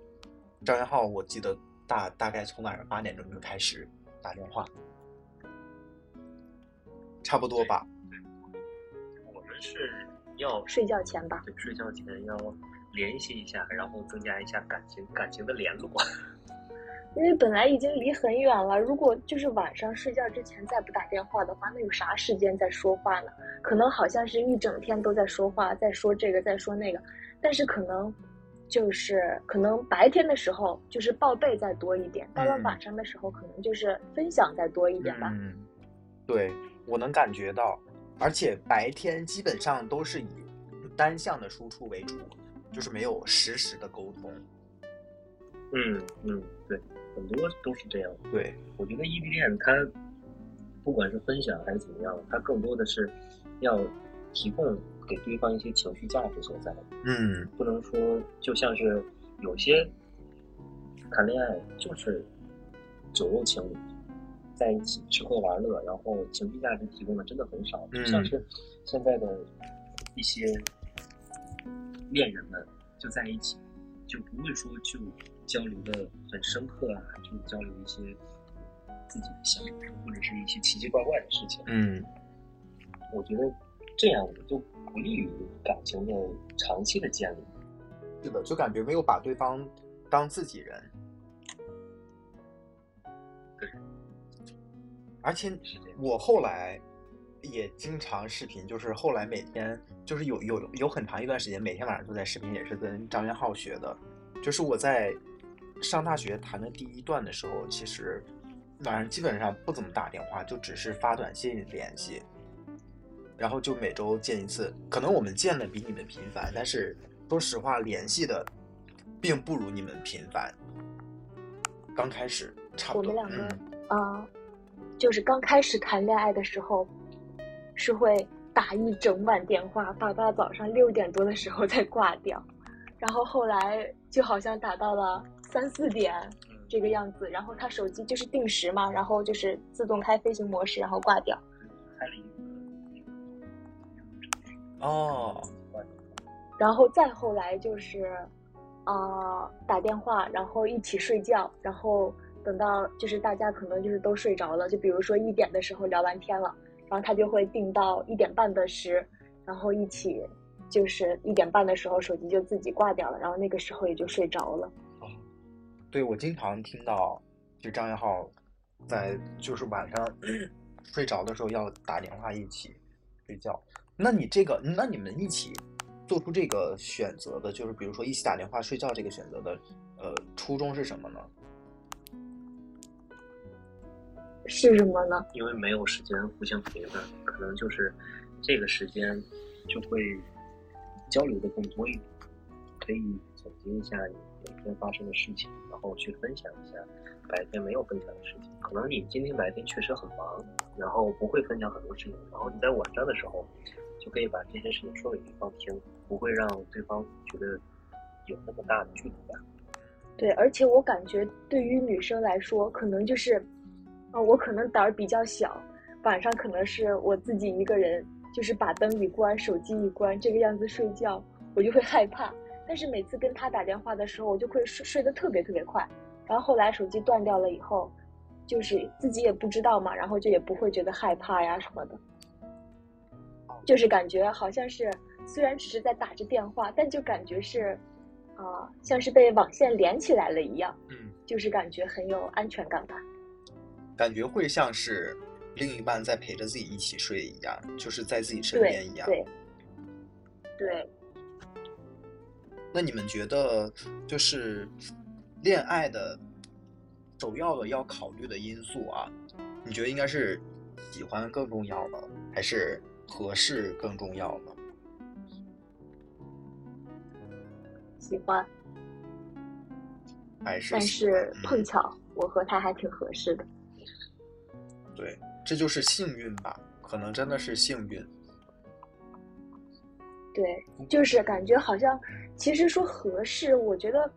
[SPEAKER 2] 张元浩，我记得大大概从晚上八点钟就开始打电话，差不多吧。
[SPEAKER 4] 我们是要
[SPEAKER 3] 睡觉前吧。
[SPEAKER 4] 对睡觉前要联系一下，然后增加一下感情感情的联络。
[SPEAKER 3] 因为本来已经离很远了，如果就是晚上睡觉之前再不打电话的话，那有啥时间在说话呢？可能好像是一整天都在说话，在说这个，在说那个，但是可能就是可能白天的时候就是报备再多一点，到了
[SPEAKER 2] 嗯
[SPEAKER 3] 晚上的时候可能就是分享再多一点吧。
[SPEAKER 2] 嗯，对，我能感觉到，而且白天基本上都是以单向的输出为主，就是没有实时的沟通。
[SPEAKER 4] 嗯嗯，对，很多都是这样。
[SPEAKER 2] 对，
[SPEAKER 4] 我觉得异地恋它不管是分享还是怎么样，它更多的是要提供给对方一些情绪价值所在，
[SPEAKER 2] 嗯。
[SPEAKER 4] 不能说就像是有些谈恋爱就是酒肉情侣，在一起吃喝玩乐，然后情绪价值提供的真的很少，就像是现在的一些恋人们就在一起，就不会说就交流的很深刻啊，就交流一些自己的想法或者是一些奇奇怪怪的事情。
[SPEAKER 2] 嗯，
[SPEAKER 4] 我觉得这样就不利于感情的长期的建立。
[SPEAKER 2] 是的，就感觉没有把对方当自己人。
[SPEAKER 4] 对，
[SPEAKER 2] 而且。我后来也经常视频，就是后来每天就是有有有很长一段时间，每天晚上都在视频，也是跟张元浩学的。就是我在上大学谈的第一段的时候，其实晚上基本上不怎么打电话，就只是发短信联系，然后就每周见一次。可能我们见的比你们频繁，但是说实话，联系的并不如你们频繁。刚开始差不多，
[SPEAKER 3] 我们两个
[SPEAKER 2] 嗯，
[SPEAKER 3] 啊、就是刚开始谈恋爱的时候，是会打一整晚电话，打到早上六点多的时候再挂掉，然后后来就好像打到了三四点这个样子，然后他手机就是定时嘛，然后就是自动开飞行模式，然后挂掉。
[SPEAKER 2] 哦，
[SPEAKER 3] 然后再后来就是啊、打电话，然后一起睡觉，然后等到就是大家可能就是都睡着了，就比如说一点的时候聊完天了，然后他就会定到一点半的时，然后一起就是一点半的时候手机就自己挂掉了，然后那个时候也就睡着了。
[SPEAKER 2] 对，我经常听到，就张元浩在就是晚上 [clears throat] 睡着的时候要打电话一起睡觉。那你这个，那你们一起做出这个选择的，就是比如说一起打电话睡觉这个选择的，呃，初衷是什么呢？
[SPEAKER 3] 是什么呢？
[SPEAKER 4] 因为没有时间互相陪伴，可能就是这个时间就会交流的更多一点，可以总结一下你每天发生的事情，然后去分享一下白天没有分享的事情。可能你今天白天确实很忙，然后不会分享很多事情，然后你在晚上的时候就可以把这些事情说给对方听，不会让对方觉得有那么大的距离感。
[SPEAKER 3] 对，而且我感觉对于女生来说，可能就是，啊、我可能胆儿比较小，晚上可能是我自己一个人，就是把灯一关，手机一关，这个样子睡觉，我就会害怕。但是每次跟他打电话的时候，我就会睡睡得特别特别快。然后后来手机断掉了以后，就是自己也不知道嘛，然后就也不会觉得害怕呀什么的，就是感觉好像是虽然只是在打着电话，但就感觉是。啊、像是被网线连起来了一样，
[SPEAKER 2] 嗯，
[SPEAKER 3] 就是感觉很有安全感吧。
[SPEAKER 2] 感觉会像是另一半在陪着自己一起睡一样，就是在自己身边一样。
[SPEAKER 3] 对对，
[SPEAKER 2] 那你们觉得，就是恋爱的首要的要考虑的因素啊？你觉得应该是喜欢更重要呢，还是合适更重要呢？
[SPEAKER 3] 喜欢，
[SPEAKER 2] 还是
[SPEAKER 3] 但是碰
[SPEAKER 2] 嗯
[SPEAKER 3] 巧我和他还挺合适的。
[SPEAKER 2] 对，这就是幸运吧？可能真的是幸运。
[SPEAKER 3] 对，就是感觉好像，其实说合适，我觉得，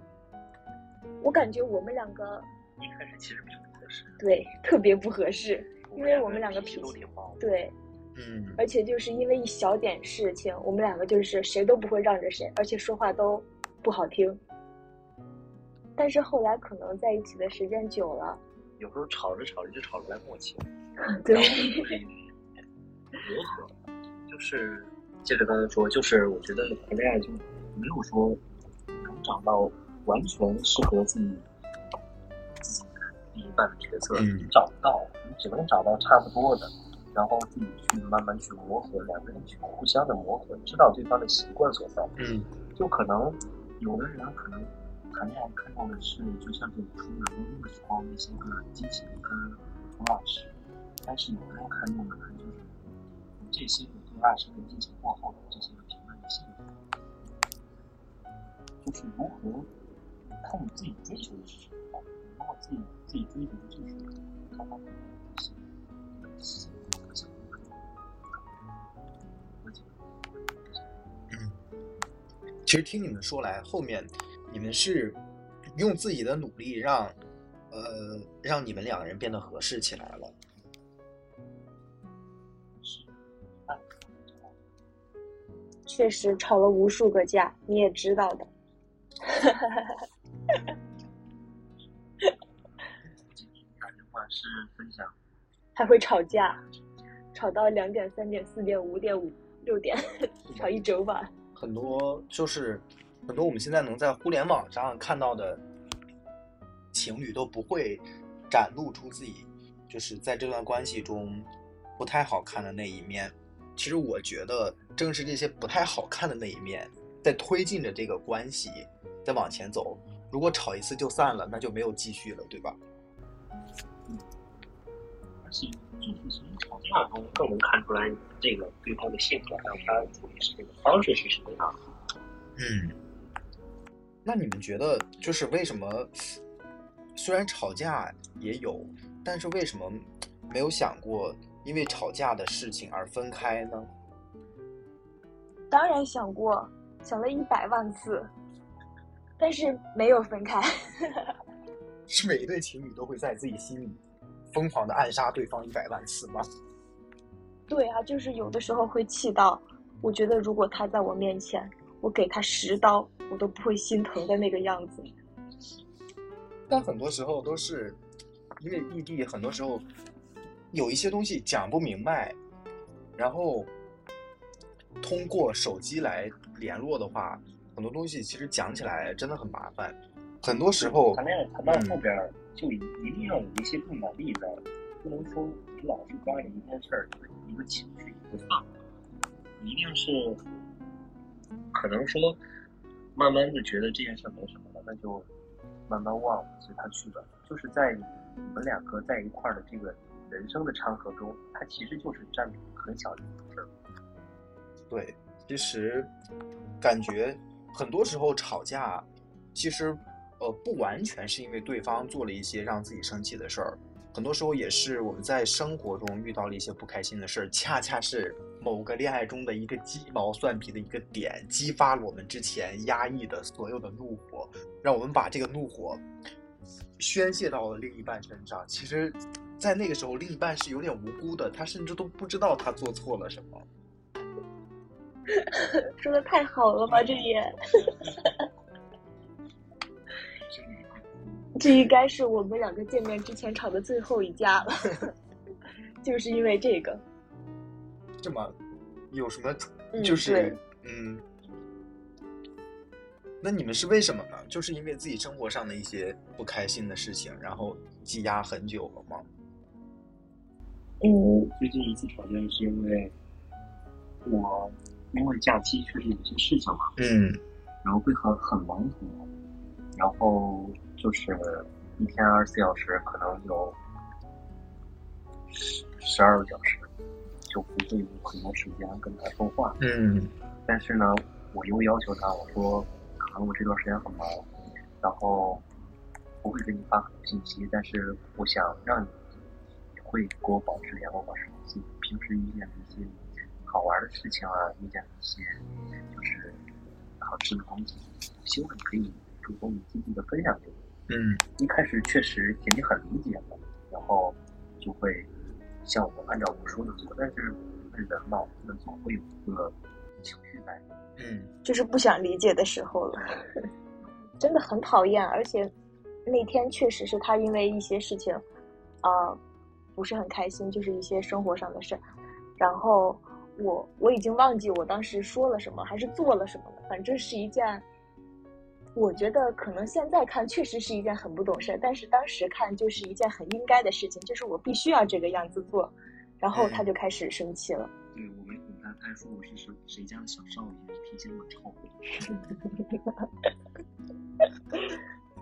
[SPEAKER 3] 我感觉我们两个
[SPEAKER 4] 一开始其实并不合适，
[SPEAKER 3] 对特别不合适，因为我们两个
[SPEAKER 4] 脾气。
[SPEAKER 3] 对，
[SPEAKER 2] 嗯，
[SPEAKER 3] 而且就是因为一小点事情，我们两个就是谁都不会让着谁，而且说话都不好听。但是后来可能在一起的时间久了，
[SPEAKER 4] 有时候吵着吵着就吵出来默契了。[laughs]
[SPEAKER 3] 对
[SPEAKER 4] 然后 [laughs] 就可以磨合。就是接着刚才说，就是我觉得谈恋爱就没有说能找到完全适合自己自己的另一半的角色，
[SPEAKER 2] 嗯
[SPEAKER 4] 你找不到，你只能找到差不多的，然后自己去慢慢去磨合，两个人去互相的磨合，知道对方的习惯所在。
[SPEAKER 2] 嗯，
[SPEAKER 4] 就可能有的人可能谈恋爱看到的是，就像是你说的高中的时候那些个激情跟头老实，但是有的人看重的可能就是这些个头老实跟激情过后的这些个平淡的幸福，就是如何看你自己追求的是什么。如果自己自己追求的就是找到自己幸福和幸福感，而且
[SPEAKER 2] 其实听你们说来，后面你们是用自己的努力让，呃，让你们两个人变得合适起来了。
[SPEAKER 3] 确实吵了无数个架，你也知道的。
[SPEAKER 4] 打电话是分享
[SPEAKER 3] 还会吵架，吵到两点、三点、四点、五点、五六点，吵一整晚。
[SPEAKER 2] 很多就是很多我们现在能在互联网上看到的情侣都不会展露出自己就是在这段关系中不太好看的那一面。其实我觉得正是这些不太好看的那一面，在推进着这个关系在往前走。如果吵一次就散了，那就没有继续了，对吧？
[SPEAKER 4] 而且就是从吵架中更能看出来这个对方的性格，还有他处理事情的方式是什么样的。
[SPEAKER 2] 嗯，那你们觉得就是为什么虽然吵架也有，但是为什么没有想过因为吵架的事情而分开呢？
[SPEAKER 3] 当然想过，想了一百万次，但是没有分开。[laughs]
[SPEAKER 2] 是每一对情侣都会在自己心里疯狂的暗杀对方一百万次吗？[laughs]
[SPEAKER 3] 对啊，就是有的时候会气到，我觉得如果他在我面前，我给他十刀，我都不会心疼的那个样子。
[SPEAKER 2] 但很多时候都是因为异地，很多时候有一些东西讲不明白，然后通过手机来联络的话，很多东西其实讲起来真的很麻烦。很多时候
[SPEAKER 4] 谈恋爱谈到后边，就一定要有一些共感力在，不能说你老是抓着一件事儿、一个情绪不放，一定是可能说慢慢的觉得这件事没什么了，那就慢慢忘了，随他去吧。就是在你们两个在一块的这个人生的长河中，它其实就是占比很小的一部分。
[SPEAKER 2] 对，其实感觉很多时候吵架，其实呃不完全是因为对方做了一些让自己生气的事儿，很多时候也是我们在生活中遇到了一些不开心的事儿，恰恰是某个恋爱中的一个鸡毛蒜皮的一个点，激发了我们之前压抑的所有的怒火，让我们把这个怒火宣泄到了另一半身上。其实，在那个时候，另一半是有点无辜的，他甚至都不知道他做错了什么。[laughs]
[SPEAKER 3] 说的太好了吧，这也，[laughs] 这应该是我们两个见面之前吵的最后一架了，[laughs] 就是因为这个。
[SPEAKER 2] 这么有什么
[SPEAKER 3] 嗯
[SPEAKER 2] 就是
[SPEAKER 3] 对
[SPEAKER 2] 嗯，那你们是为什么呢？就是因为自己生活上的一些不开心的事情，然后积压很久了吗？
[SPEAKER 3] 嗯。
[SPEAKER 4] 最近一次吵架是因为我因为假期确实有些事情嘛，
[SPEAKER 2] 嗯。
[SPEAKER 4] 然后会很很忙很忙，然后就是一天二十四小时，可能有十十二个小时，就不会有很多时间跟他说话。
[SPEAKER 2] 嗯。
[SPEAKER 4] 但是呢，我又要求他，我说可能我这段时间很忙，然后不会给你发很多信息，但是我想让你也会给我保持联络，保持联系。平时遇见的一些好玩的事情啊，遇见的一些就是好吃的东西，希望你可以主动积极的分享给我。
[SPEAKER 2] 嗯
[SPEAKER 4] 一开始确实甜甜很理解的，然后就会像我按照我说的做，但是人嘛，那总会有一个情绪在。
[SPEAKER 2] 嗯
[SPEAKER 3] 就是不想理解的时候了，真的很讨厌。而且那天确实是他因为一些事情，呃，不是很开心，就是一些生活上的事儿。然后我我已经忘记我当时说了什么，还是做了什么了。反正是一件，我觉得可能现在看确实是一件很不懂事，但是当时看就是一件很应该的事情，就是我必须要这个样子做。然后他就开始生气了。
[SPEAKER 4] 对我没哄他，他还说我是谁谁家的小少爷，脾气那么臭。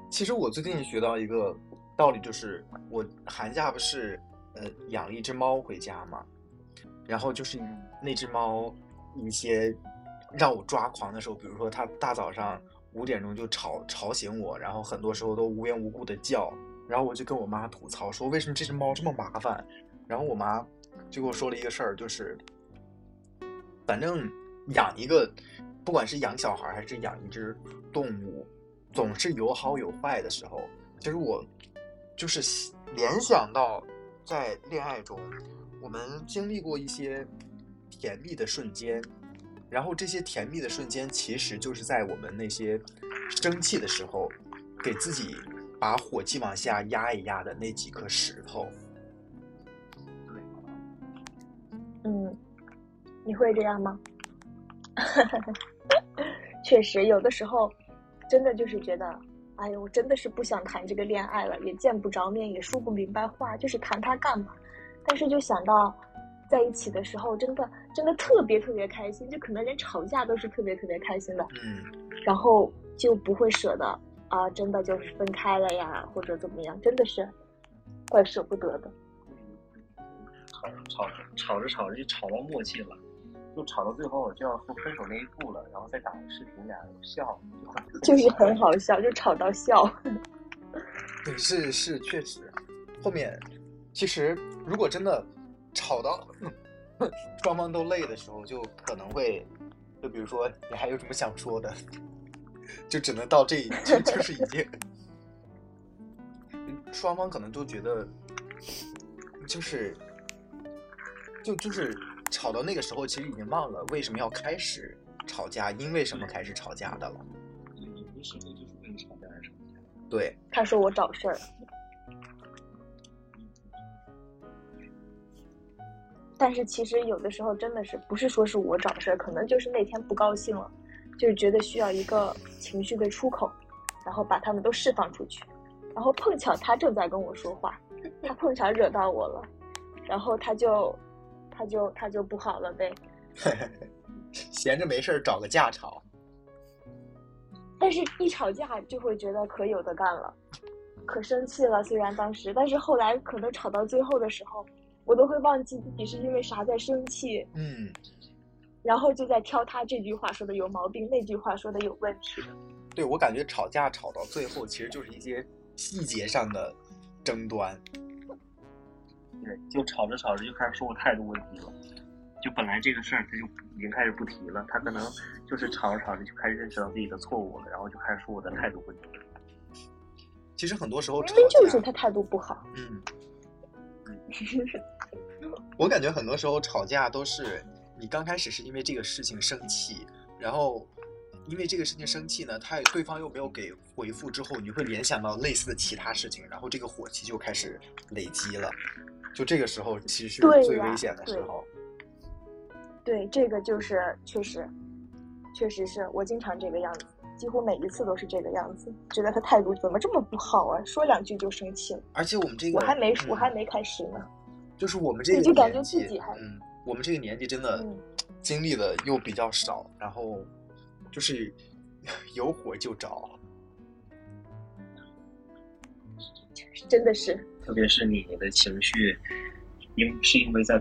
[SPEAKER 2] 其实我最近学到一个道理，就是我寒假不是呃养了一只猫回家嘛，然后就是那只猫一些让我抓狂的时候，比如说它大早上五点钟就吵吵醒我，然后很多时候都无缘无故的叫，然后我就跟我妈吐槽说为什么这只猫这么麻烦，然后我妈就跟我说了一个事儿，就是反正养一个，不管是养小孩还是养一只动物，总是有好有坏的时候。其实我就是联想到在恋爱中，我们经历过一些甜蜜的瞬间，然后这些甜蜜的瞬间，其实就是在我们那些生气的时候，给自己把火气往下压一压的那几颗石头。
[SPEAKER 3] 嗯，你会这样吗？[laughs] 确实，有的时候真的就是觉得，哎呦，我真的是不想谈这个恋爱了，也见不着面，也说不明白话，就是谈它干嘛？但是就想到在一起的时候，真的真的特别特别开心，就可能连吵架都是特别特别开心的，
[SPEAKER 2] 嗯
[SPEAKER 3] 然后就不会舍得啊，真的就是分开了呀，或者怎么样，真的是怪舍不得的。
[SPEAKER 4] 吵着吵着吵着吵着就吵到默契了，就吵到最后就要说分手那一步了，然后再打个视频，俩人笑，就 [laughs]
[SPEAKER 3] 就是很好笑，就吵到笑。[laughs]
[SPEAKER 2] 对，是是，确实。后面其实如果真的吵到双方都累的时候，就可能会，就比如说你还有什么想说的，就只能到这一，就就 [laughs] 是已经，双方可能都觉得，就是，就就是吵到那个时候，其实已经忘了为什么要开始吵架，因为什么开始吵架的了。
[SPEAKER 4] 时候就是为了吵架而吵架。
[SPEAKER 2] 对，
[SPEAKER 3] 他说我找事儿，但是其实有的时候真的是不是说是我找事儿，可能就是那天不高兴了，就是觉得需要一个情绪的出口，然后把他们都释放出去，然后碰巧他正在跟我说话，他碰巧惹到我了，然后他就他就他就不好了呗。[laughs]
[SPEAKER 2] 闲着没事儿找个架吵。
[SPEAKER 3] 但是，一吵架就会觉得可有的干了，可生气了。虽然当时，但是后来可能吵到最后的时候，我都会忘记自己是因为啥在生气，
[SPEAKER 2] 嗯，
[SPEAKER 3] 然后就在挑他这句话说的有毛病，那句话说的有问题。
[SPEAKER 2] 对我感觉吵架吵到最后，其实就是一些细节上的争端。
[SPEAKER 4] 对，就吵着吵着就开始说我态度问题了。就本来这个事儿他就已经开始不提了，他可能就是吵着吵着就开始认识到自己的错误了，然后就开始说我的态度问题。
[SPEAKER 2] 其实很多时候
[SPEAKER 3] 明
[SPEAKER 2] 吵
[SPEAKER 3] 明就是，他态度不好。
[SPEAKER 2] 嗯，[laughs] 我感觉很多时候吵架都是你刚开始是因为这个事情生气，然后因为这个事情生气呢，他对方又没有给回复之后，你会联想到类似的其他事情，然后这个火气就开始累积了。就这个时候其实是
[SPEAKER 3] 对
[SPEAKER 2] 最危险的时候。
[SPEAKER 3] 对，这个就是确实，确实是我经常这个样子，几乎每一次都是这个样子，觉得他态度怎么这么不好啊？说两句就生气了。
[SPEAKER 2] 而且我们这个
[SPEAKER 3] 我还没
[SPEAKER 2] 嗯
[SPEAKER 3] 我还没开始呢。
[SPEAKER 2] 就是我们这个
[SPEAKER 3] 对就感觉
[SPEAKER 2] 年纪
[SPEAKER 3] 自己还
[SPEAKER 2] 嗯，我们这个年纪真的
[SPEAKER 3] 嗯
[SPEAKER 2] 经历的又比较少，然后就是 [laughs] 有火就着。[laughs]
[SPEAKER 3] 真的是，
[SPEAKER 4] 特别是你的情绪，因是因为在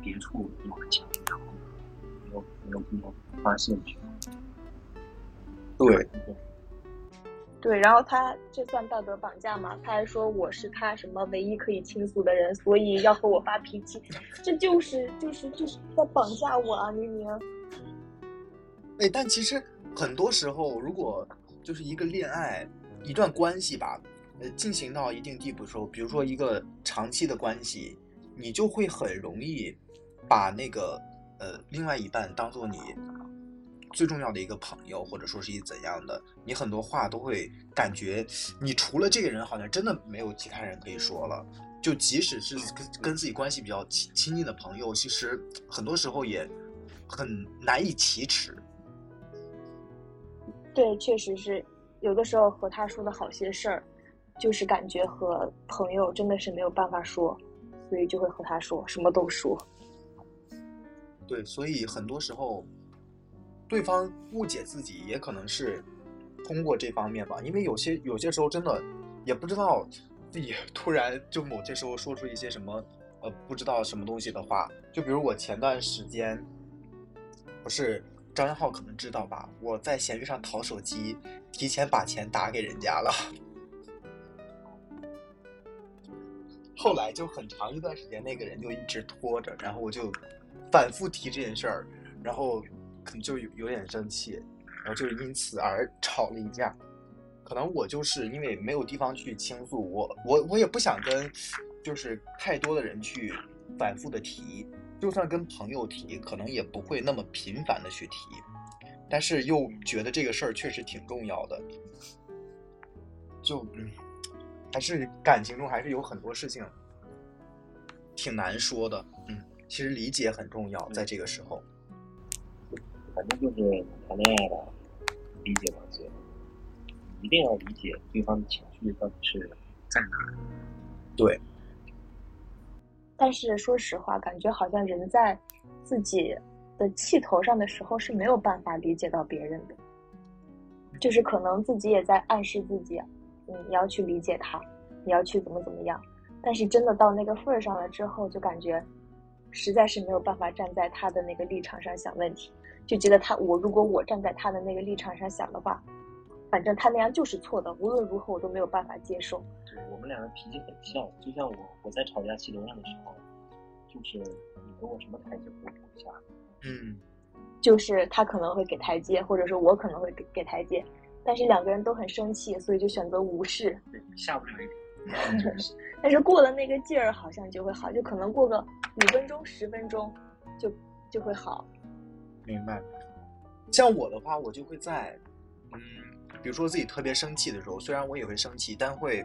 [SPEAKER 4] 别处有了情绪，然后没有没有没有发泄去。
[SPEAKER 2] 对，
[SPEAKER 3] 对，然后他这算道德绑架吗？他还说我是他什么唯一可以倾诉的人，所以要和我发脾气，这就是就是就是在绑架我啊！明明，
[SPEAKER 2] 哎，但其实很多时候，如果就是一个恋爱、一段关系吧，呃，进行到一定地步的时候，比如说一个长期的关系，你就会很容易把那个呃另外一半当做你最重要的一个朋友，或者说是一怎样的，你很多话都会感觉你除了这个人，好像真的没有其他人可以说了。就即使是跟跟自己关系比较亲亲近的朋友，其实很多时候也很难以启齿。
[SPEAKER 3] 对，确实是有的时候和他说的好些事儿，就是感觉和朋友真的是没有办法说，所以就会和他说，什么都说。
[SPEAKER 2] 对，所以很多时候，对方误解自己，也可能是通过这方面吧。因为有些有些时候真的也不知道自己 [laughs] 突然就某些时候说出一些什么呃不知道什么东西的话。就比如我前段时间，不是张元浩可能知道吧？我在闲鱼上淘手机，提前把钱打给人家了。后来就很长一段时间，那个人就一直拖着，然后我就反复提这件事儿，然后可能就有有点生气，然后就因此而吵了一架。可能我就是因为没有地方去倾诉，我我我也不想跟就是太多的人去反复的提，就算跟朋友提，可能也不会那么频繁的去提，但是又觉得这个事儿确实挺重要的，就嗯，还是感情中还是有很多事情挺难说的，嗯，其实理解很重要，在这个时候。
[SPEAKER 4] 反正就是谈恋爱吧，理解吧，最后一定要理解对方的情绪到底是在哪儿。
[SPEAKER 2] 对，
[SPEAKER 3] 但是说实话，感觉好像人在自己的气头上的时候是没有办法理解到别人的，就是可能自己也在暗示自己，嗯，你要去理解他，你要去怎么怎么样。但是真的到那个份儿上了之后，就感觉实在是没有办法站在他的那个立场上想问题，就觉得他我如果我站在他的那个立场上想的话，反正他那样就是错的，无论如何我都没有办法接受。
[SPEAKER 4] 对我们两个脾气很像，就像我我在吵架气头上的时候，就是你给我什么台阶我都不下。
[SPEAKER 2] 嗯，
[SPEAKER 3] 就是他可能会给台阶，或者说我可能会给给台阶，但是两个人都很生气，所以就选择无视。
[SPEAKER 4] 对，下不了一点。[laughs]
[SPEAKER 3] 但是过了那个劲儿，好像就会好，就可能过个五分钟、十分钟，就就会好。
[SPEAKER 2] 明白。像我的话，我就会在嗯，比如说自己特别生气的时候，虽然我也会生气，但会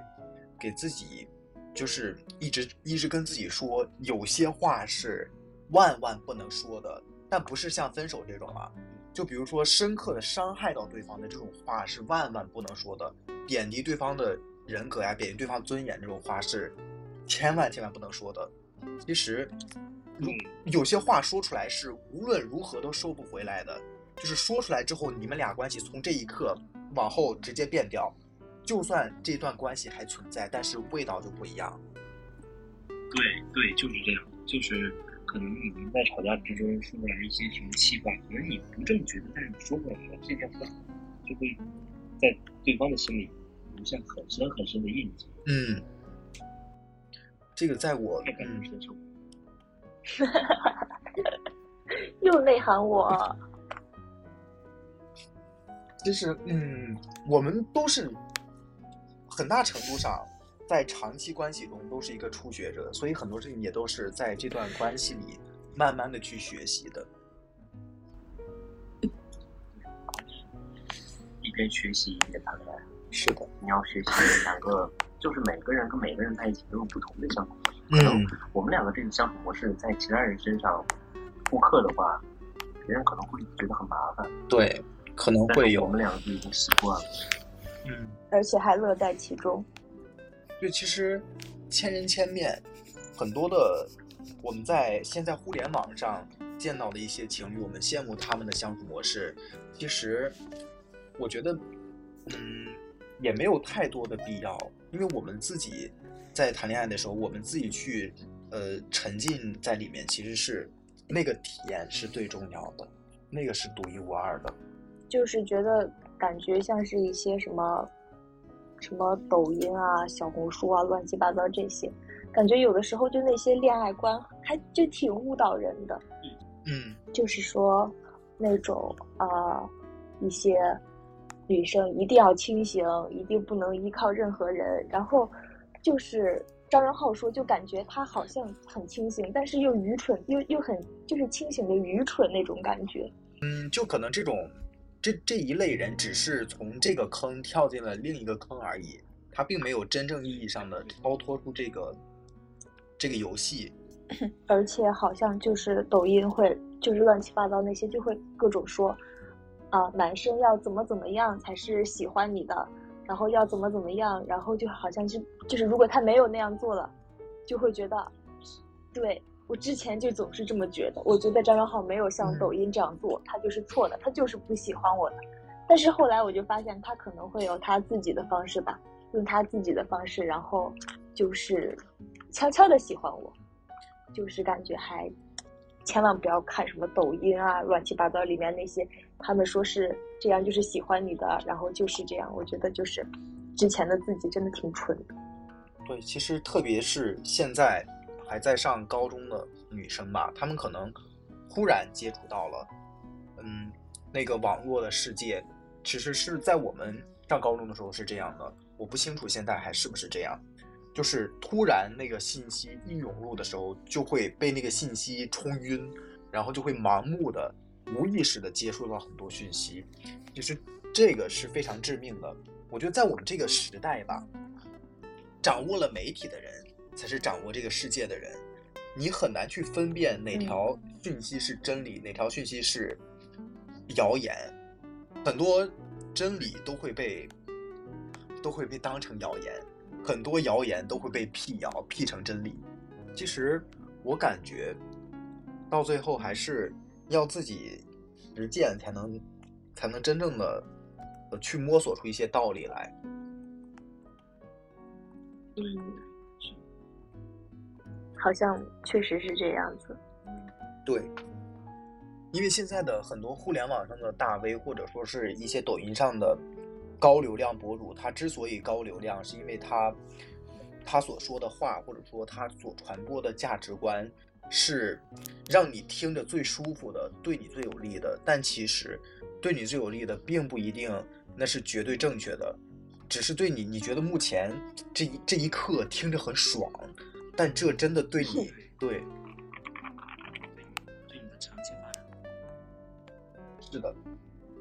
[SPEAKER 2] 给自己就是一直一直跟自己说，有些话是万万不能说的，但不是像分手这种啊。就比如说深刻的伤害到对方的这种话是万万不能说的，贬低对方的人格呀，贬低对方尊严这种话是千万千万不能说的。其实，如有些话说出来是无论如何都收不回来的，就是说出来之后，你们俩关系从这一刻往后直接变掉，就算这段关系还存在，但是味道就不一样。
[SPEAKER 4] 对对，就是这样，就是可能你们在吵架之中说出来一些什么气话，可能你不这么觉得，但是你说出来了，这件话就会在对方的心里留下很深很深的印记。
[SPEAKER 2] 嗯，这个在我
[SPEAKER 4] 的感同身受。[laughs]
[SPEAKER 3] 又内涵我，
[SPEAKER 2] 其实，嗯，我们都是很大程度上在长期关系中都是一个初学者，所以很多事情也都是在这段关系里慢慢的去学习的。
[SPEAKER 4] 一边学习一边谈恋爱。
[SPEAKER 2] 是的，
[SPEAKER 4] 你要学习两个，就是每个人跟每个人在一起都有不同的相处模式。可能
[SPEAKER 2] 嗯，
[SPEAKER 4] 我们两个这个相处模式在其他人身上复刻的话，别人可能会觉得很麻烦。
[SPEAKER 2] 对，可能会有
[SPEAKER 4] 我，们两个就已经习惯了。
[SPEAKER 2] 嗯。
[SPEAKER 3] 而且还乐在其中。
[SPEAKER 2] 对，其实千人千面，很多的我们在现在互联网上见到的一些情侣，我们羡慕他们的相处模式。其实我觉得，嗯，也没有太多的必要，因为我们自己在谈恋爱的时候，我们自己去呃沉浸在里面，其实是那个体验是最重要的，那个是独一无二的。
[SPEAKER 3] 就是觉得感觉像是一些什么什么抖音啊、小红书啊、乱七八糟这些，感觉有的时候就那些恋爱观还就挺误导人的。
[SPEAKER 2] 嗯
[SPEAKER 3] 就是说那种啊、呃一些女生一定要清醒，一定不能依靠任何人，然后就是。张仁浩说，就感觉他好像很清醒，但是又愚蠢，又又很就是清醒的愚蠢那种感觉。
[SPEAKER 2] 嗯，就可能这种这这一类人只是从这个坑跳进了另一个坑而已，他并没有真正意义上的超脱出这个这个游戏。[clears throat]
[SPEAKER 3] 而且好像就是抖音会就是乱七八糟那些就会各种说，啊，男生要怎么怎么样才是喜欢你的，然后要怎么怎么样，然后就好像是就是如果他没有那样做了，就会觉得，对我之前就总是这么觉得，我觉得张张浩没有像
[SPEAKER 2] 嗯
[SPEAKER 3] 抖音这样做，他就是错的，他就是不喜欢我的。但是后来我就发现他可能会有他自己的方式吧，用他自己的方式，然后就是悄悄的喜欢我。就是感觉还千万不要看什么抖音啊，乱七八糟里面那些，他们说是这样就是喜欢你的，然后就是这样。我觉得就是之前的自己真的挺蠢的。
[SPEAKER 2] 对，其实特别是现在还在上高中的女生吧，她们可能忽然接触到了，嗯，那个网络的世界，其实是在我们上高中的时候是这样的，我不清楚现在还是不是这样。就是突然那个信息一涌入的时候，就会被那个信息冲晕，然后就会盲目的、无意识的接触到很多讯息。就是这个是非常致命的。我觉得在我们这个时代吧，掌握了媒体的人才是掌握这个世界的人。你很难去分辨哪条讯息是真理，哪条讯息是谣言。很多真理都会被都会被当成谣言。很多谣言都会被辟谣，辟成真理。其实我感觉，到最后还是要自己实践，才能才能真正的呃去摸索出一些道理来。
[SPEAKER 3] 嗯，好像确实是这样子。
[SPEAKER 2] 对，因为现在的很多互联网上的大 V，或者说是一些抖音上的高流量博主，他之所以高流量，是因为他他所说的话，或者说他所传播的价值观，是让你听着最舒服的，对你最有利的。但其实对你最有利的，并不一定那是绝对正确的，只是对你你觉得目前这一这一刻听着很爽，但这真的对你对。
[SPEAKER 4] 对你的长期发展。
[SPEAKER 2] 是的，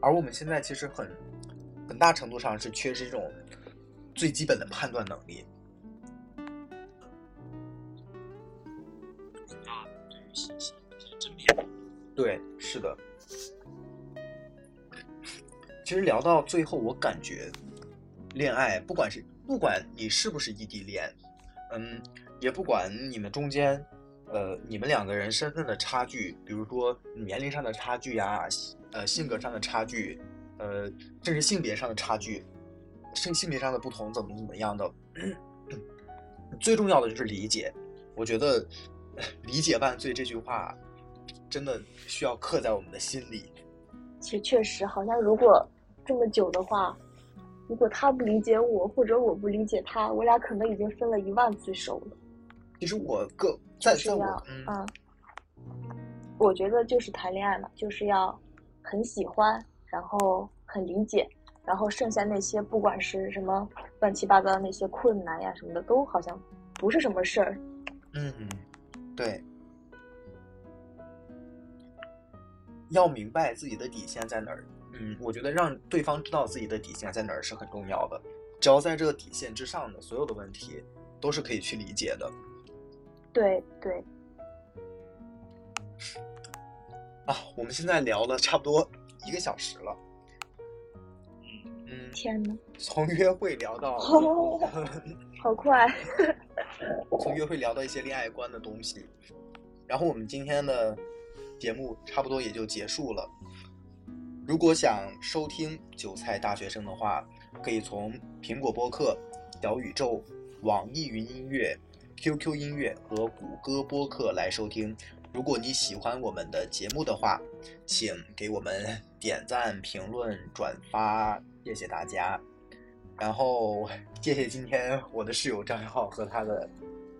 [SPEAKER 2] 而我们现在其实很很大程度上是缺失这种最基本的判断能力。
[SPEAKER 4] 他对于信息一些甄别。
[SPEAKER 2] 对，是的。其实聊到最后，我感觉恋爱，不管是不管你是不是异地恋，嗯，也不管你们中间，呃，你们两个人身份的差距，比如说年龄上的差距呀，呃，性格上的差距，呃，甚至性别上的差距，性性别上的不同，怎么怎么样的，最重要的就是理解。我觉得“理解万岁”这句话，真的需要刻在我们的心里。
[SPEAKER 3] 其实确实，好像如果这么久的话，如果他不理解我，或者我不理解他，我俩可能已经分了一万次手了。
[SPEAKER 2] 其实我个在在我嗯，
[SPEAKER 3] 我觉得就是谈恋爱嘛，就是要很喜欢，然后很理解，然后剩下那些不管是什么乱七八糟的那些困难呀什么的，都好像不是什么事儿。
[SPEAKER 2] 嗯，对，要明白自己的底线在哪儿。嗯，我觉得让对方知道自己的底线在哪儿是很重要的。只要在这个底线之上的所有的问题，都是可以去理解的。
[SPEAKER 3] 对对，
[SPEAKER 2] 啊，我们现在聊了差不多一个小时了。嗯，
[SPEAKER 3] 天呐，
[SPEAKER 2] 从约会聊到，
[SPEAKER 3] 好快！[laughs]
[SPEAKER 2] 从约会聊到一些恋爱观的东西，然后我们今天的节目差不多也就结束了。如果想收听《韭菜大学生》的话，可以从苹果播客、小宇宙、网易云音乐、QQ 音乐和谷歌播客来收听。如果你喜欢我们的节目的话，请给我们点赞、评论、转发，谢谢大家。然后谢谢今天我的室友张浩和他的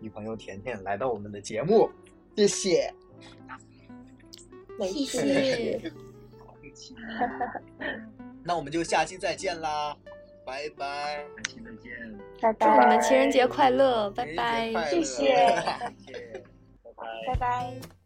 [SPEAKER 2] 女朋友甜甜来到我们的节目，谢谢。
[SPEAKER 1] 谢谢。[laughs]
[SPEAKER 2] 那我们就下期再见啦，拜拜。
[SPEAKER 4] 下期再见，
[SPEAKER 3] 拜拜
[SPEAKER 1] 祝你们，情人节快乐，拜拜
[SPEAKER 3] 谢谢
[SPEAKER 2] 谢谢。
[SPEAKER 4] 拜拜。
[SPEAKER 3] 拜拜。